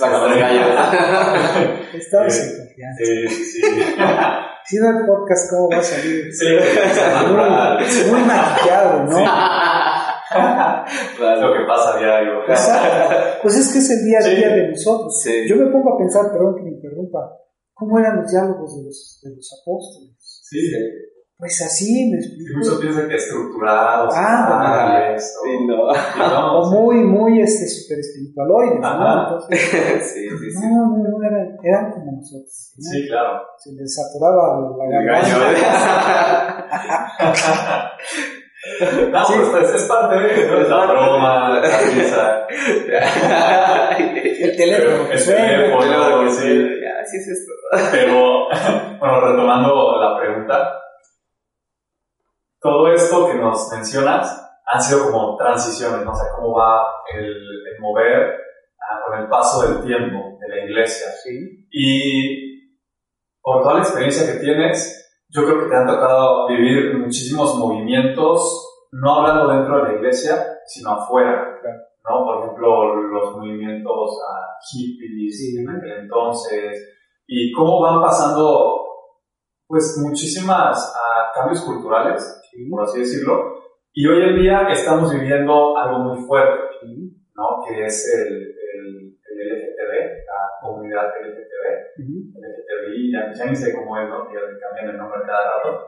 Sí. en confianza. sí. Si no el podcast, ¿cómo va a salir? Sí. Muy, muy maquillado, ¿no? Lo que pasa a diario. Exacto. Pues es que es el día a Sí. día de nosotros. Sí. Yo me pongo a pensar, perdón que me interrumpa, ¿cómo eran los diálogos de los, de los apóstoles? Sí, Pues así, me explico. muchos piensan que estructurados, Ah, y esto. Sí, no. O muy, muy este, super espiritualoides, ¿no? Entonces, Sí, sí, sí. no, no, no, eran, eran como nosotros. ¿no? Sí, claro. Se les saturaba la El garganta. gallo. No, pues es, es parte de ¿no? Es la broma, la risa. El teléfono. que El teléfono, sí. Ya, así es esto. Pero, bueno, retomando la pregunta, todo esto que nos mencionas han sido como transiciones, ¿no? O sea, cómo va el, el mover ah, con el paso del tiempo de la iglesia. Sí, Y por toda la experiencia que tienes, yo creo que te han tocado vivir muchísimos movimientos, no hablando dentro de la iglesia, sino afuera. ¿no? Por ejemplo, los movimientos ah, hippies Sí. en aquel entonces, y cómo van pasando, pues, muchísimas ah, cambios culturales, sí, por así decirlo, y hoy en día estamos viviendo algo muy fuerte. ¿no? Que es el, comunidad LGTB. Ujú. LGTBI, ya, ya ni sé cómo es, ¿no? Ya cambian el nombre cada rato.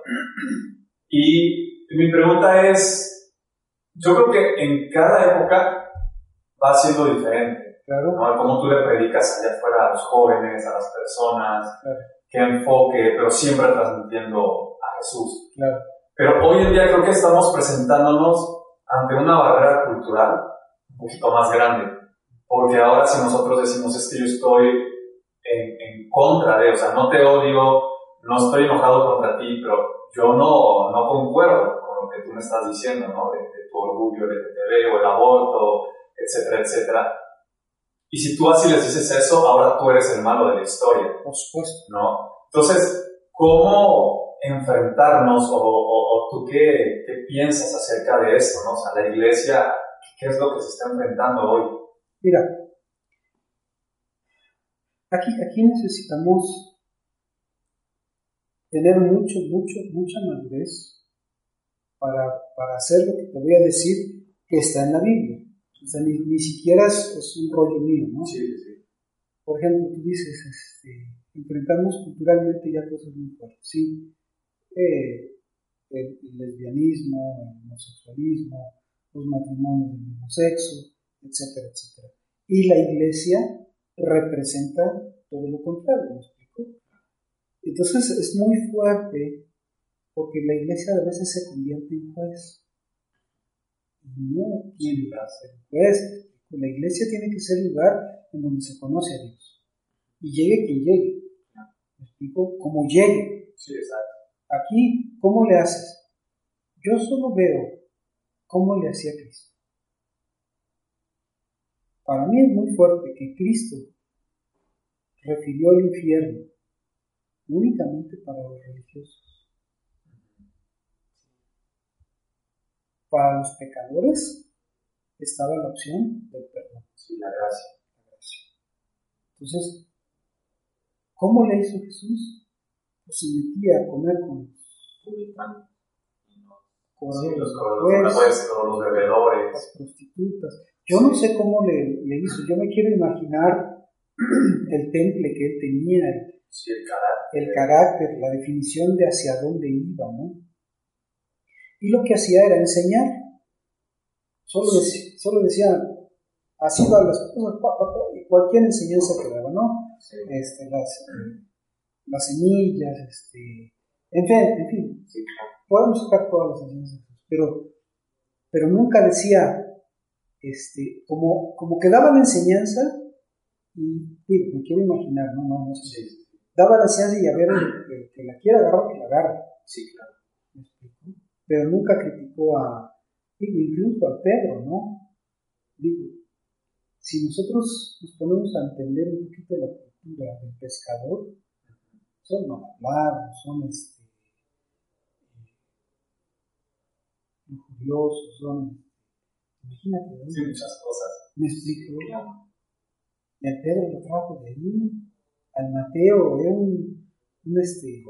Y mi pregunta es, yo creo que en cada época va siendo diferente, Claro. ¿no? Cómo tú le predicas allá afuera a los jóvenes, a las personas, Claro. qué enfoque, pero siempre transmitiendo a Jesús. Claro. Pero hoy en día creo que estamos presentándonos ante una barrera cultural un poquito más grande. Porque ahora si nosotros decimos es que yo estoy en, en contra de, o sea, no te odio, no estoy enojado contra ti, pero yo no, no concuerdo con lo que tú me estás diciendo, ¿no? De, de tu orgullo LGTB o el aborto, etcétera, etcétera. Y si tú así les dices eso, ahora tú eres el malo de la historia. Por supuesto. ¿no? Entonces, ¿cómo enfrentarnos o, o- o tú qué, qué piensas acerca de esto, ¿no? O sea, la iglesia, ¿qué es lo que se está enfrentando hoy? Mira, aquí, aquí necesitamos tener mucho, mucho, mucha madurez para, para hacer lo que te voy a decir que está en la Biblia. O sea, ni, ni siquiera es, es un rollo mío, ¿no? Sí, sí. Por ejemplo, tú dices, este, enfrentamos culturalmente ya cosas muy fuertes, ¿sí? Eh, el, el lesbianismo, el homosexualismo, los matrimonios del mismo sexo, etcétera, etcétera. Y la iglesia representa todo lo contrario, ¿me explico? Entonces es muy fuerte porque la iglesia a veces se convierte en juez. No tiene que ser juez. La iglesia tiene que ser lugar en donde se conoce a Dios. Y llegue quien llegue. ¿Me explico? Como llegue. Sí, exacto. Aquí, ¿cómo le haces? Yo solo veo cómo le hacía Cristo. Para mí es muy fuerte que Cristo refirió el infierno únicamente para los religiosos. Para los pecadores estaba la opción del perdón. Sí, la gracia. Entonces, ¿cómo le hizo Jesús? Pues se metía a comer con Publicano. cobradores Sí, los pues, los bebedores. las prostitutas. Yo no sé cómo le, le hizo, yo me quiero imaginar el temple que él tenía, el, Sí, el carácter. el carácter, la definición de hacia dónde iba, ¿no? Y lo que hacía era enseñar. Solo decía, solo decía así van las cosas, pa, pa, pa, y cualquier enseñanza que daba, ¿no? Sí, Este, las, las semillas, este, en fin, en fin, podemos sacar todas las enseñanzas, pero, pero nunca decía, este, como, como que daba la enseñanza, y digo, me quiero imaginar, no, no, no sé, daba la enseñanza y a ver, el, el que la quiera agarrar, que la agarre, sí, claro. ¿me explico? pero nunca criticó a, digo, incluso a Pedro, ¿no? Digo, si nosotros nos ponemos a entender un poquito la cultura del pescador, son mal hablados, son este, curiosos, son, imagínate, ¿no? Sí, muchas cosas. Me explico. Y al Pedro lo trajo de ahí, al Mateo, era un, un este,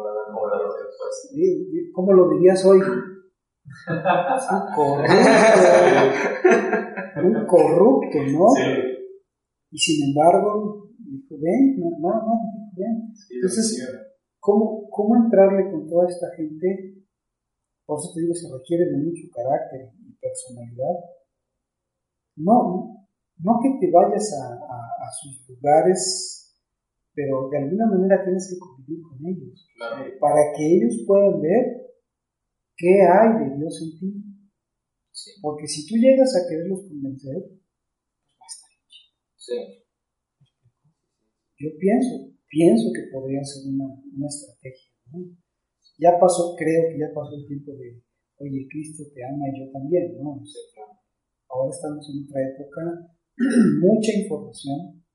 ¿cómo lo dirías hoy? un corrupto, un corrupto, ¿no? Sí. Y sin embargo, dijo, ven, no, no, no, ven. Sí, Entonces. ¿cómo, ¿cómo entrarle con toda esta gente? Por eso te digo, se requiere de mucho carácter y personalidad. No, no que te vayas a, a, a sus lugares, pero de alguna manera tienes que convivir con ellos, Claro. para que ellos puedan ver qué hay de Dios en ti. Sí. Porque si tú llegas a quererlos convencer, Sí. Yo pienso, pienso que podría ser una, una estrategia. ¿no? Ya pasó, creo que ya pasó el tiempo de, oye, Cristo te ama y yo también, ¿no? Sí. Ahora estamos en otra época, mucha información,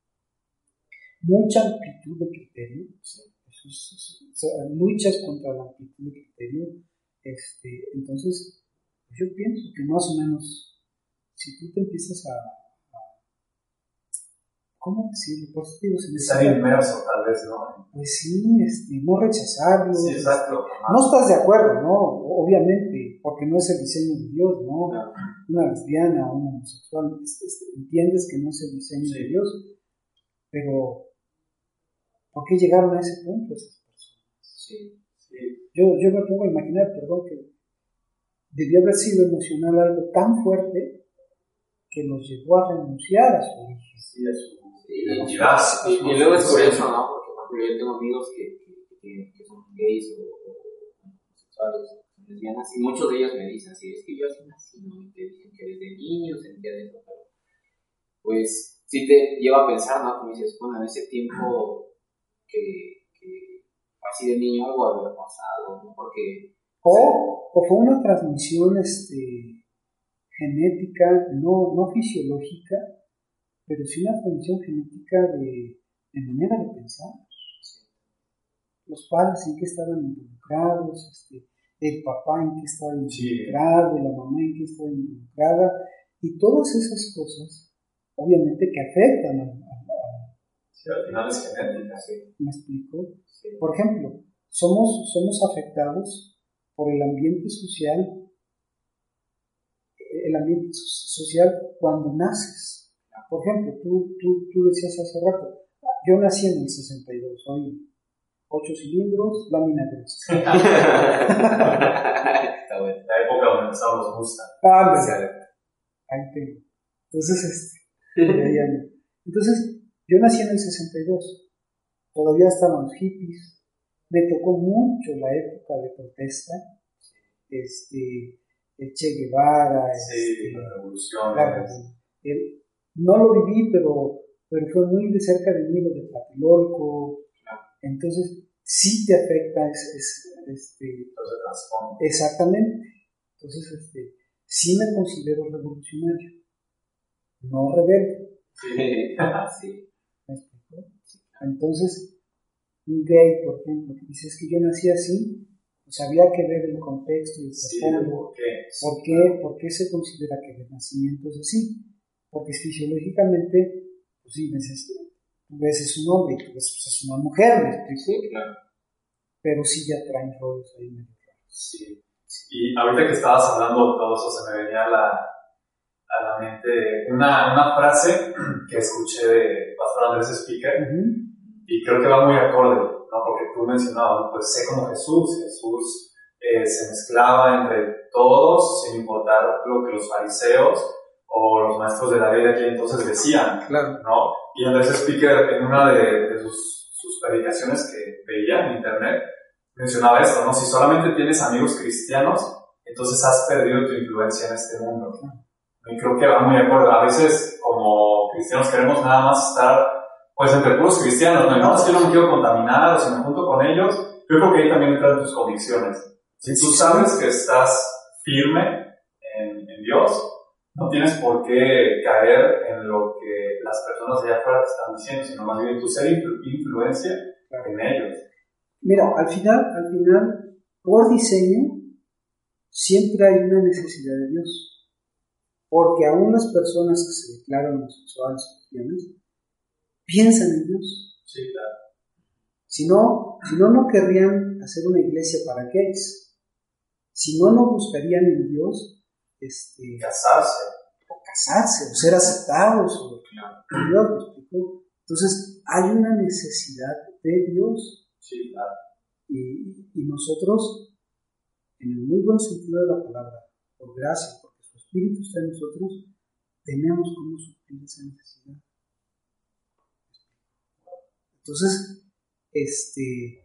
mucha amplitud de criterio, luchas contra la amplitud de criterio. Este, entonces, yo pienso que más o menos, si tú te empiezas a- ¿cómo decirlo? Por eso digo, se Estar necesita- inmerso, tal vez, ¿no? pues sí, este, no rechazarlo. Sí, exacto. No estás de acuerdo, ¿no? Obviamente, porque no es el diseño de Dios, ¿no? Claro. Una lesbiana, un homosexual, es- es- entiendes que no es el diseño de. Dios, pero ¿por qué llegaron a ese punto esas personas? Sí. Sí. Yo, yo me pongo a imaginar, perdón, que debió haber sido emocional algo tan fuerte que los llevó a renunciar a su origen. Sí, es su Y, identidad. y, y luego es curioso, ¿no? Porque, por ejemplo, yo tengo amigos que, que, que, que son gays o, o homosexuales, o lesbianas, y muchos de ellos me dicen, sí, es que yo así nací, ¿no? Y te dicen que desde niño sentía de eso, pero pues sí te lleva a pensar, ¿no? Como dices, bueno, en ese tiempo que, que así de niño algo había pasado, ¿no? Porque O, o fue una transmisión este, genética, no, no fisiológica, pero sí una transmisión genética de, de manera de pensar. Los padres en qué estaban involucrados, este, el papá en qué estaba Sí. involucrado, la mamá en qué estaba involucrada, y todas esas cosas, obviamente que afectan al- al- Sí, al final es genética. Sí. ¿me explico? sí, Por ejemplo, somos, somos afectados por el ambiente social, el ambiente so- social cuando naces. Por ejemplo, tú, tú, tú decías hace rato, yo nací en el 62, soy 8 cilindros, lámina gruesa. Está bueno. La época donde empezaron los Mustang. Ah, ahí tengo. Entonces, este. Entonces, yo nací en el 62, todavía estaban los hippies, me tocó mucho la época de protesta, este, el Che Guevara, Sí, este, la revolución. el- no lo viví, pero, pero fue muy de cerca de mí lo de Tlatelolco, entonces sí te afecta, es, es- este, Entonces. Exactamente. Entonces, este, sí me considero revolucionario, no rebelde. Sí. ¿me explico? Entonces, un gay, por ejemplo, que dice "Es que yo nací así, pues había que ver el contexto y el Sí, trasfondo. ¿por qué? ¿Por qué? ¿Por qué se considera que el nacimiento es así? Porque fisiológicamente, pues sí, neces- tú ves es un hombre y tú ves pues, es una mujer, ¿me explico? Sí, claro. Pero sí ya traen rollos ahí medio. Sí. Y ahorita que estabas hablando de todo eso, se me venía a la, a la mente una, una frase que escuché de Pastor Andrés Speaker Ujú. y creo que va muy acorde, ¿no? Porque tú mencionabas, pues sé como Jesús, Jesús eh, se mezclaba entre todos sin importar lo que los fariseos o los maestros de la ley de aquí entonces decían, Claro. ¿no? Y Andrés Speaker en una de, de sus, sus predicaciones que veía en internet mencionaba esto, ¿no? Si solamente tienes amigos cristianos, entonces has perdido tu influencia en este mundo. Y creo que va muy de acuerdo. A veces como cristianos queremos nada más estar pues entre puros cristianos, no, no, es que no me quiero contaminar o si me junto con ellos, yo creo que ahí también entran tus convicciones. Si tú sabes que estás firme en, en Dios, no tienes por qué caer en lo que las personas de allá afuera te están diciendo, sino más bien tu ser influ- influencia en ellos. Mira, al final, al final, por diseño, siempre hay una necesidad de Dios. Porque aún las personas que se declaran homosexuales cristianas piensan en Dios. Sí, claro. Si no, si no, no querrían hacer una iglesia para gays. Si no, no buscarían en Dios este, Casarse. o casarse, o ser aceptados, o por Dios. Entonces, hay una necesidad de Dios. Sí, claro. Y, y nosotros, en el muy buen sentido de la palabra, por gracia, porque su Espíritu está en nosotros, tenemos cómo suplir esa necesidad. Entonces, este,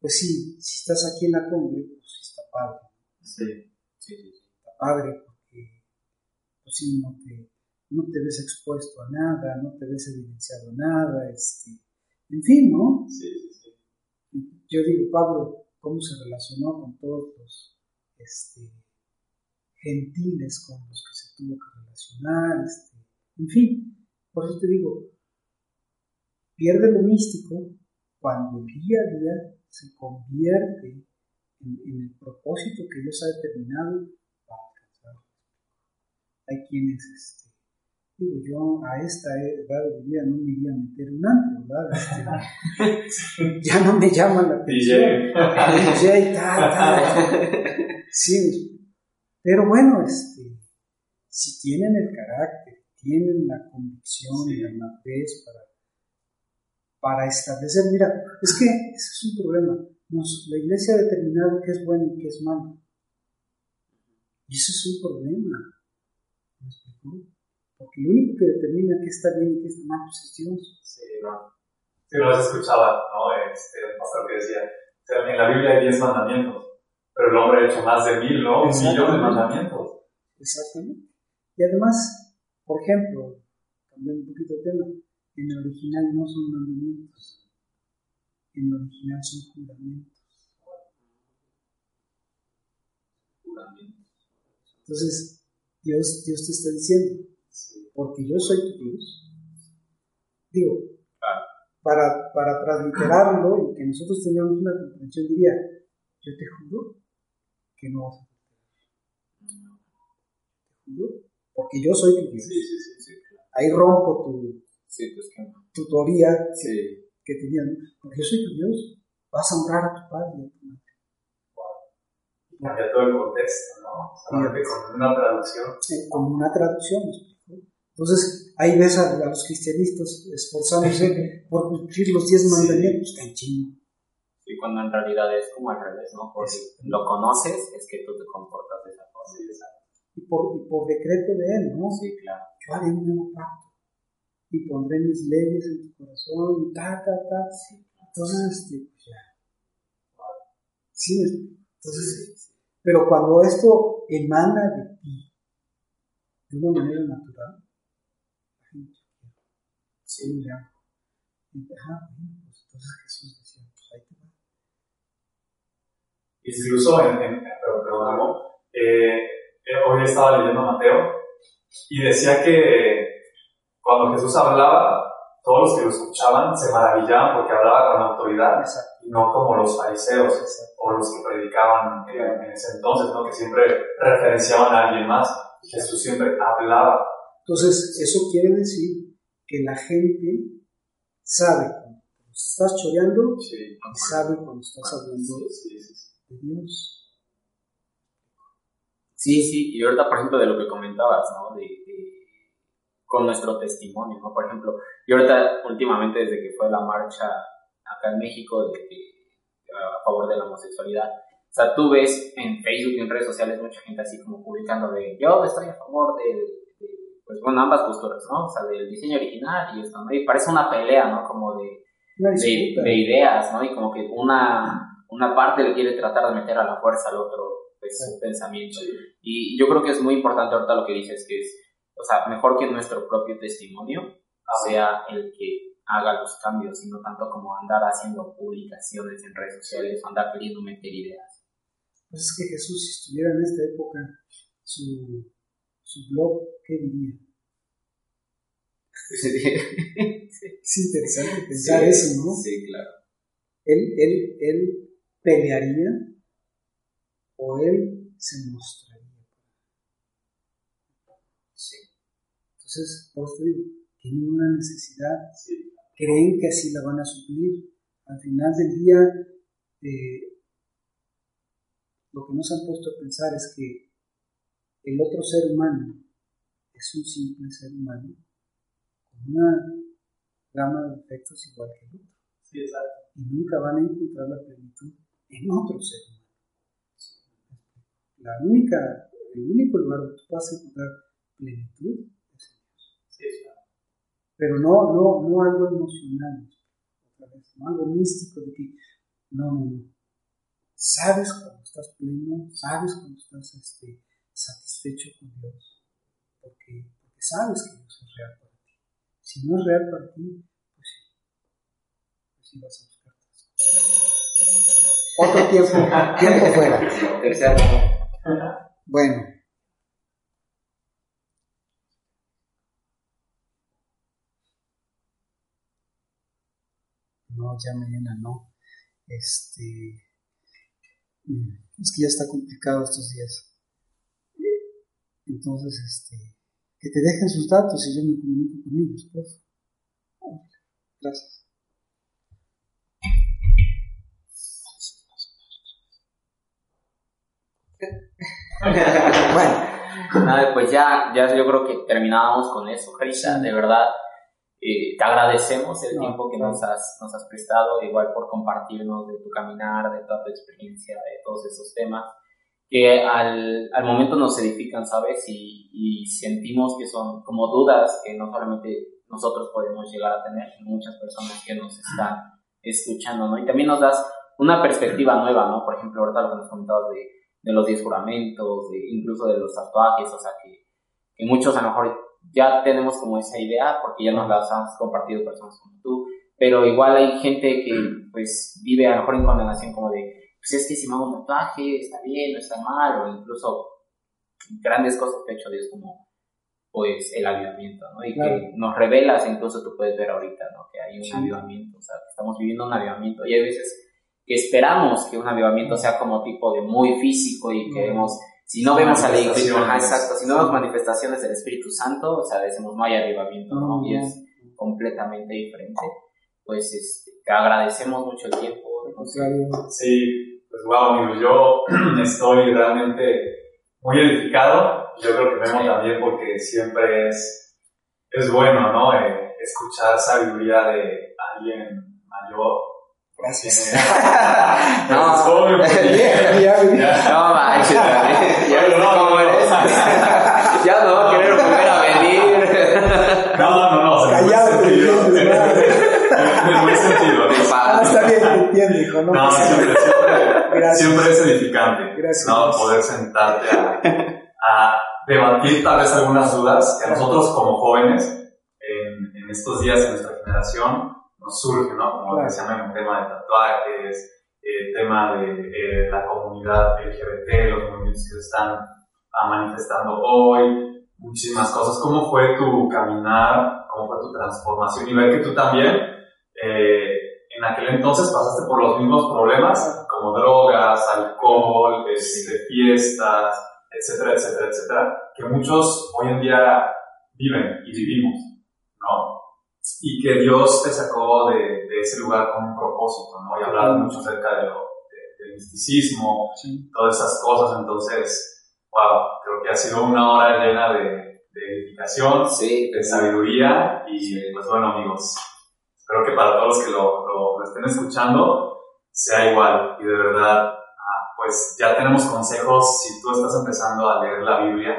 pues sí, si estás aquí en la cumbre, pues está padre. Sí, sí, sí. Padre porque, pues sí, no te, no te ves expuesto a nada, no te ves evidenciado a nada, este, en fin, ¿no? Sí, sí, sí. yo digo, Pablo, cómo se relacionó con todos los este, gentiles con los que se tuvo que relacionar, este, en fin, por eso te digo, pierde lo místico cuando el día a día se convierte en, en el propósito que Dios ha determinado. Hay quienes, este, digo, yo a esta edad de vida no me iría a meter un antro, ¿verdad? Este, ya no me llama la atención. DJ. DJ, ta, ta. Sí, pero bueno, este, si tienen el carácter, tienen la convicción y la madurez para, para establecer, mira, es que ese es un problema. Nos, la iglesia ha determinado qué es bueno y qué es malo. Y eso es un problema. ¿Me explico? Porque lo único que determina qué está bien y qué está mal pues es Dios. Sí, no. Sí, no se escuchaba, ¿no? Este, el pastor que decía, o sea, en la Biblia hay 10 mandamientos, pero el hombre ha hecho más de mil, ¿no? Un millón de mandamientos. Exactamente. Y además, por ejemplo, cambiando un poquito de tema, en el original no son mandamientos, en el original son juramentos. Entonces, Dios, Dios te está diciendo, porque yo soy tu Dios. Digo, para, para transliterarlo y que nosotros tengamos una comprensión, diría, yo te juro que no vas a faltar. Te juro, porque yo soy tu Dios. Sí, sí, sí, sí. Ahí rompo tu, pues que tu teoría que, que tenías, ¿no? porque yo soy tu Dios, vas a honrar a tu padre y a tu madre. Cambia todo el contexto, ¿no? Solamente con una traducción. Eh, como una traducción. Entonces, ahí ves a, a los cristianistas esforzándose por cumplir los diez mandamientos, está en chino. Sí, cuando en realidad es como al revés, ¿no? Porque lo conoces, es que tú te comportas de esa forma. Y por, y por decreto de él, ¿no? Sí, claro. Yo haré un nuevo pacto y pondré mis leyes en tu corazón y ta, ta, ta. Entonces, este, pues ya. Sí, me explico. Entonces, pero cuando esto emana de ti, de una manera natural, la gente ya. Y, ajá, pues entonces Jesús decía, pues ahí te va. Incluso en, en perdón, eh, eh, hoy estaba leyendo Mateo y decía que cuando Jesús hablaba, todos los que lo escuchaban se maravillaban porque hablaba con autoridad Exacto. y no como los fariseos o los que predicaban en ese entonces, ¿no? que siempre referenciaban a alguien más. Jesús siempre hablaba. Entonces, eso quiere decir que la gente sabe cuando estás choreando Sí, y sabe cuando estás hablando sí, sí, sí. de Dios. Sí, sí, y ahorita, por ejemplo, de lo que comentabas, ¿no? De, de- con nuestro testimonio, ¿no? Por ejemplo, yo ahorita, últimamente, desde que fue la marcha acá en México de, de- a favor de la homosexualidad, o sea, tú ves en Facebook y en redes sociales mucha gente así como publicando de yo estoy a favor de, de, pues bueno, ambas posturas, ¿no? O sea, del diseño original y esto, ¿no? Y parece una pelea, ¿no? Como de, de, de ideas, ¿no? Y como que una, una parte le quiere tratar de meter a la fuerza al otro pues, su pensamiento. Y yo creo que es muy importante ahorita lo que dices, que es, o sea, mejor que nuestro propio testimonio sea el que haga los cambios, y no tanto como andar haciendo publicaciones en redes sociales o andar queriendo meter ideas. Pues es que Jesús, si estuviera en esta época, su, su blog, ¿qué diría? Es interesante pensar eso, ¿no? Sí, claro. Él, él, él pelearía o él se mostraría. Sí. Entonces, por eso digo, tienen una necesidad, creen que así la van a suplir. Al final del día, eh, lo que nos han puesto a pensar es que el otro ser humano es un simple ser humano con una gama de efectos igual que el otro. Sí. Y nunca van a encontrar la plenitud en otro ser humano. La única, el único lugar donde tú vas a encontrar plenitud es en Dios. Sí, exacto. Pero no, no, no algo emocional, otra vez, no algo místico de que, no, no, no. Sabes cuando estás pleno, sabes cuando estás este, satisfecho con Dios, porque, porque sabes que Dios es real para ti. Si no es real para ti, pues sí, pues sí vas a buscar otro tiempo, tiempo fuera. Tercer Bueno. No, ya mañana no. Este. mm, Es que ya está complicado estos días. Entonces, este. Que te dejen sus datos y yo me comunico con ellos, por favor. Gracias. Bueno. Pues ya, ya yo creo que terminábamos con eso, Carita. De verdad, eh, te agradecemos el No, tiempo que nos has, nos has prestado, igual por compartirnos de tu caminar, de toda tu experiencia, de todos esos temas, que al, al momento nos edifican, ¿sabes? Y, y sentimos que son como dudas que no solamente nosotros podemos llegar a tener, sino muchas personas que nos están escuchando, ¿no? Y también nos das una perspectiva nueva, ¿no? Por ejemplo, ahorita lo que nos comentabas de, de los diez juramentos, de, incluso de los tatuajes, o sea, que, que muchos a lo mejor ya tenemos como esa idea porque ya nos las has compartido personas como tú, pero igual hay gente que pues vive a lo mejor en condenación como de, pues es que si me hago un tatuaje está bien, no está mal, o incluso grandes cosas que ha hecho Dios como pues el avivamiento, ¿no? Y Claro. que nos revelas, incluso tú puedes ver ahorita, ¿no? Que hay un Sí. avivamiento, o sea, que estamos viviendo un avivamiento y hay veces que esperamos que un avivamiento sea como tipo de muy físico y que vemos, si no vemos a la iglesia, ajá, Manifestaciones. exacto, si no vemos manifestaciones del Espíritu Santo, o sea, decimos no hay avivamiento, ¿no? No, Y no. es completamente diferente. Pues este, te agradecemos mucho el tiempo. Contrario, Sí, pues wow, amigos, yo estoy realmente muy edificado. Yo creo que Memo Sí. también porque siempre es, es bueno, ¿no? Eh, escuchar sabiduría de alguien mayor. Gracias. No. es joven, Ya, ya, ya. No manches, ya cómo eres. no. ya no va a querer volver a venir. No, no, no, Callado. En buen sentido. Ah, está bien, te entiendo, hijo. No, No, siempre, siempre, Gracias. siempre es edificante. Gracias. ¿no? Poder sentarte a, a debatir tal vez algunas dudas que nosotros como jóvenes en, en estos días en nuestra generación nos surge, ¿no? Como Claro. el tema de tatuajes, el tema de eh, la comunidad LGBT, los movimientos que se están ah, manifestando hoy, muchísimas cosas. ¿Cómo fue tu caminar? ¿Cómo fue tu transformación? Y ver que tú también eh, en aquel entonces pasaste por los mismos problemas, como drogas, alcohol, este, fiestas, etcétera, etcétera, etcétera, que muchos hoy en día viven y vivimos. Y que Dios te sacó de, de ese lugar con un propósito, ¿no? Y hablado mucho acerca de lo, de- del misticismo, Sí. todas esas cosas, entonces, wow, creo que ha sido una hora llena de, edificación, Sí, de sabiduría y pues bueno amigos, espero que para todos los que lo, lo- lo estén escuchando sea igual. Y de verdad ah, pues ya tenemos consejos. Si tú estás empezando a leer la Biblia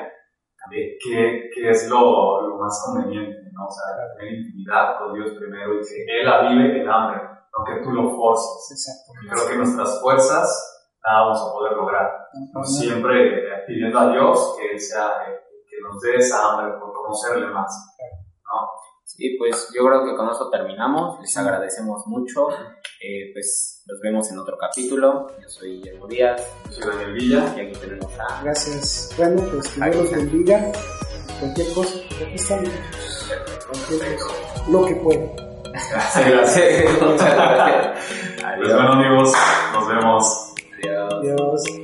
también qué, qué es lo, lo más conveniente, ¿no? O sea, tener intimidad con Dios primero y que Él avive el hambre, no que tú lo forces. Exacto. Porque creo que nuestras fuerzas nada vamos a poder lograr No, siempre eh, pidiendo a Dios que Él sea, eh, que nos dé esa hambre por conocerle más. Sí, pues yo creo que con eso terminamos. Les agradecemos mucho. Eh, pues nos vemos en otro capítulo. Yo soy Guillermo Díaz Yo soy Daniel Villa. y aquí tenemos a Gracias. Bueno, pues que Dios los bendiga. Cualquier cosa, aquí. Lo que pueda. Sí, gracias. Muchas gracias. Pues bueno amigos, nos vemos. Adiós.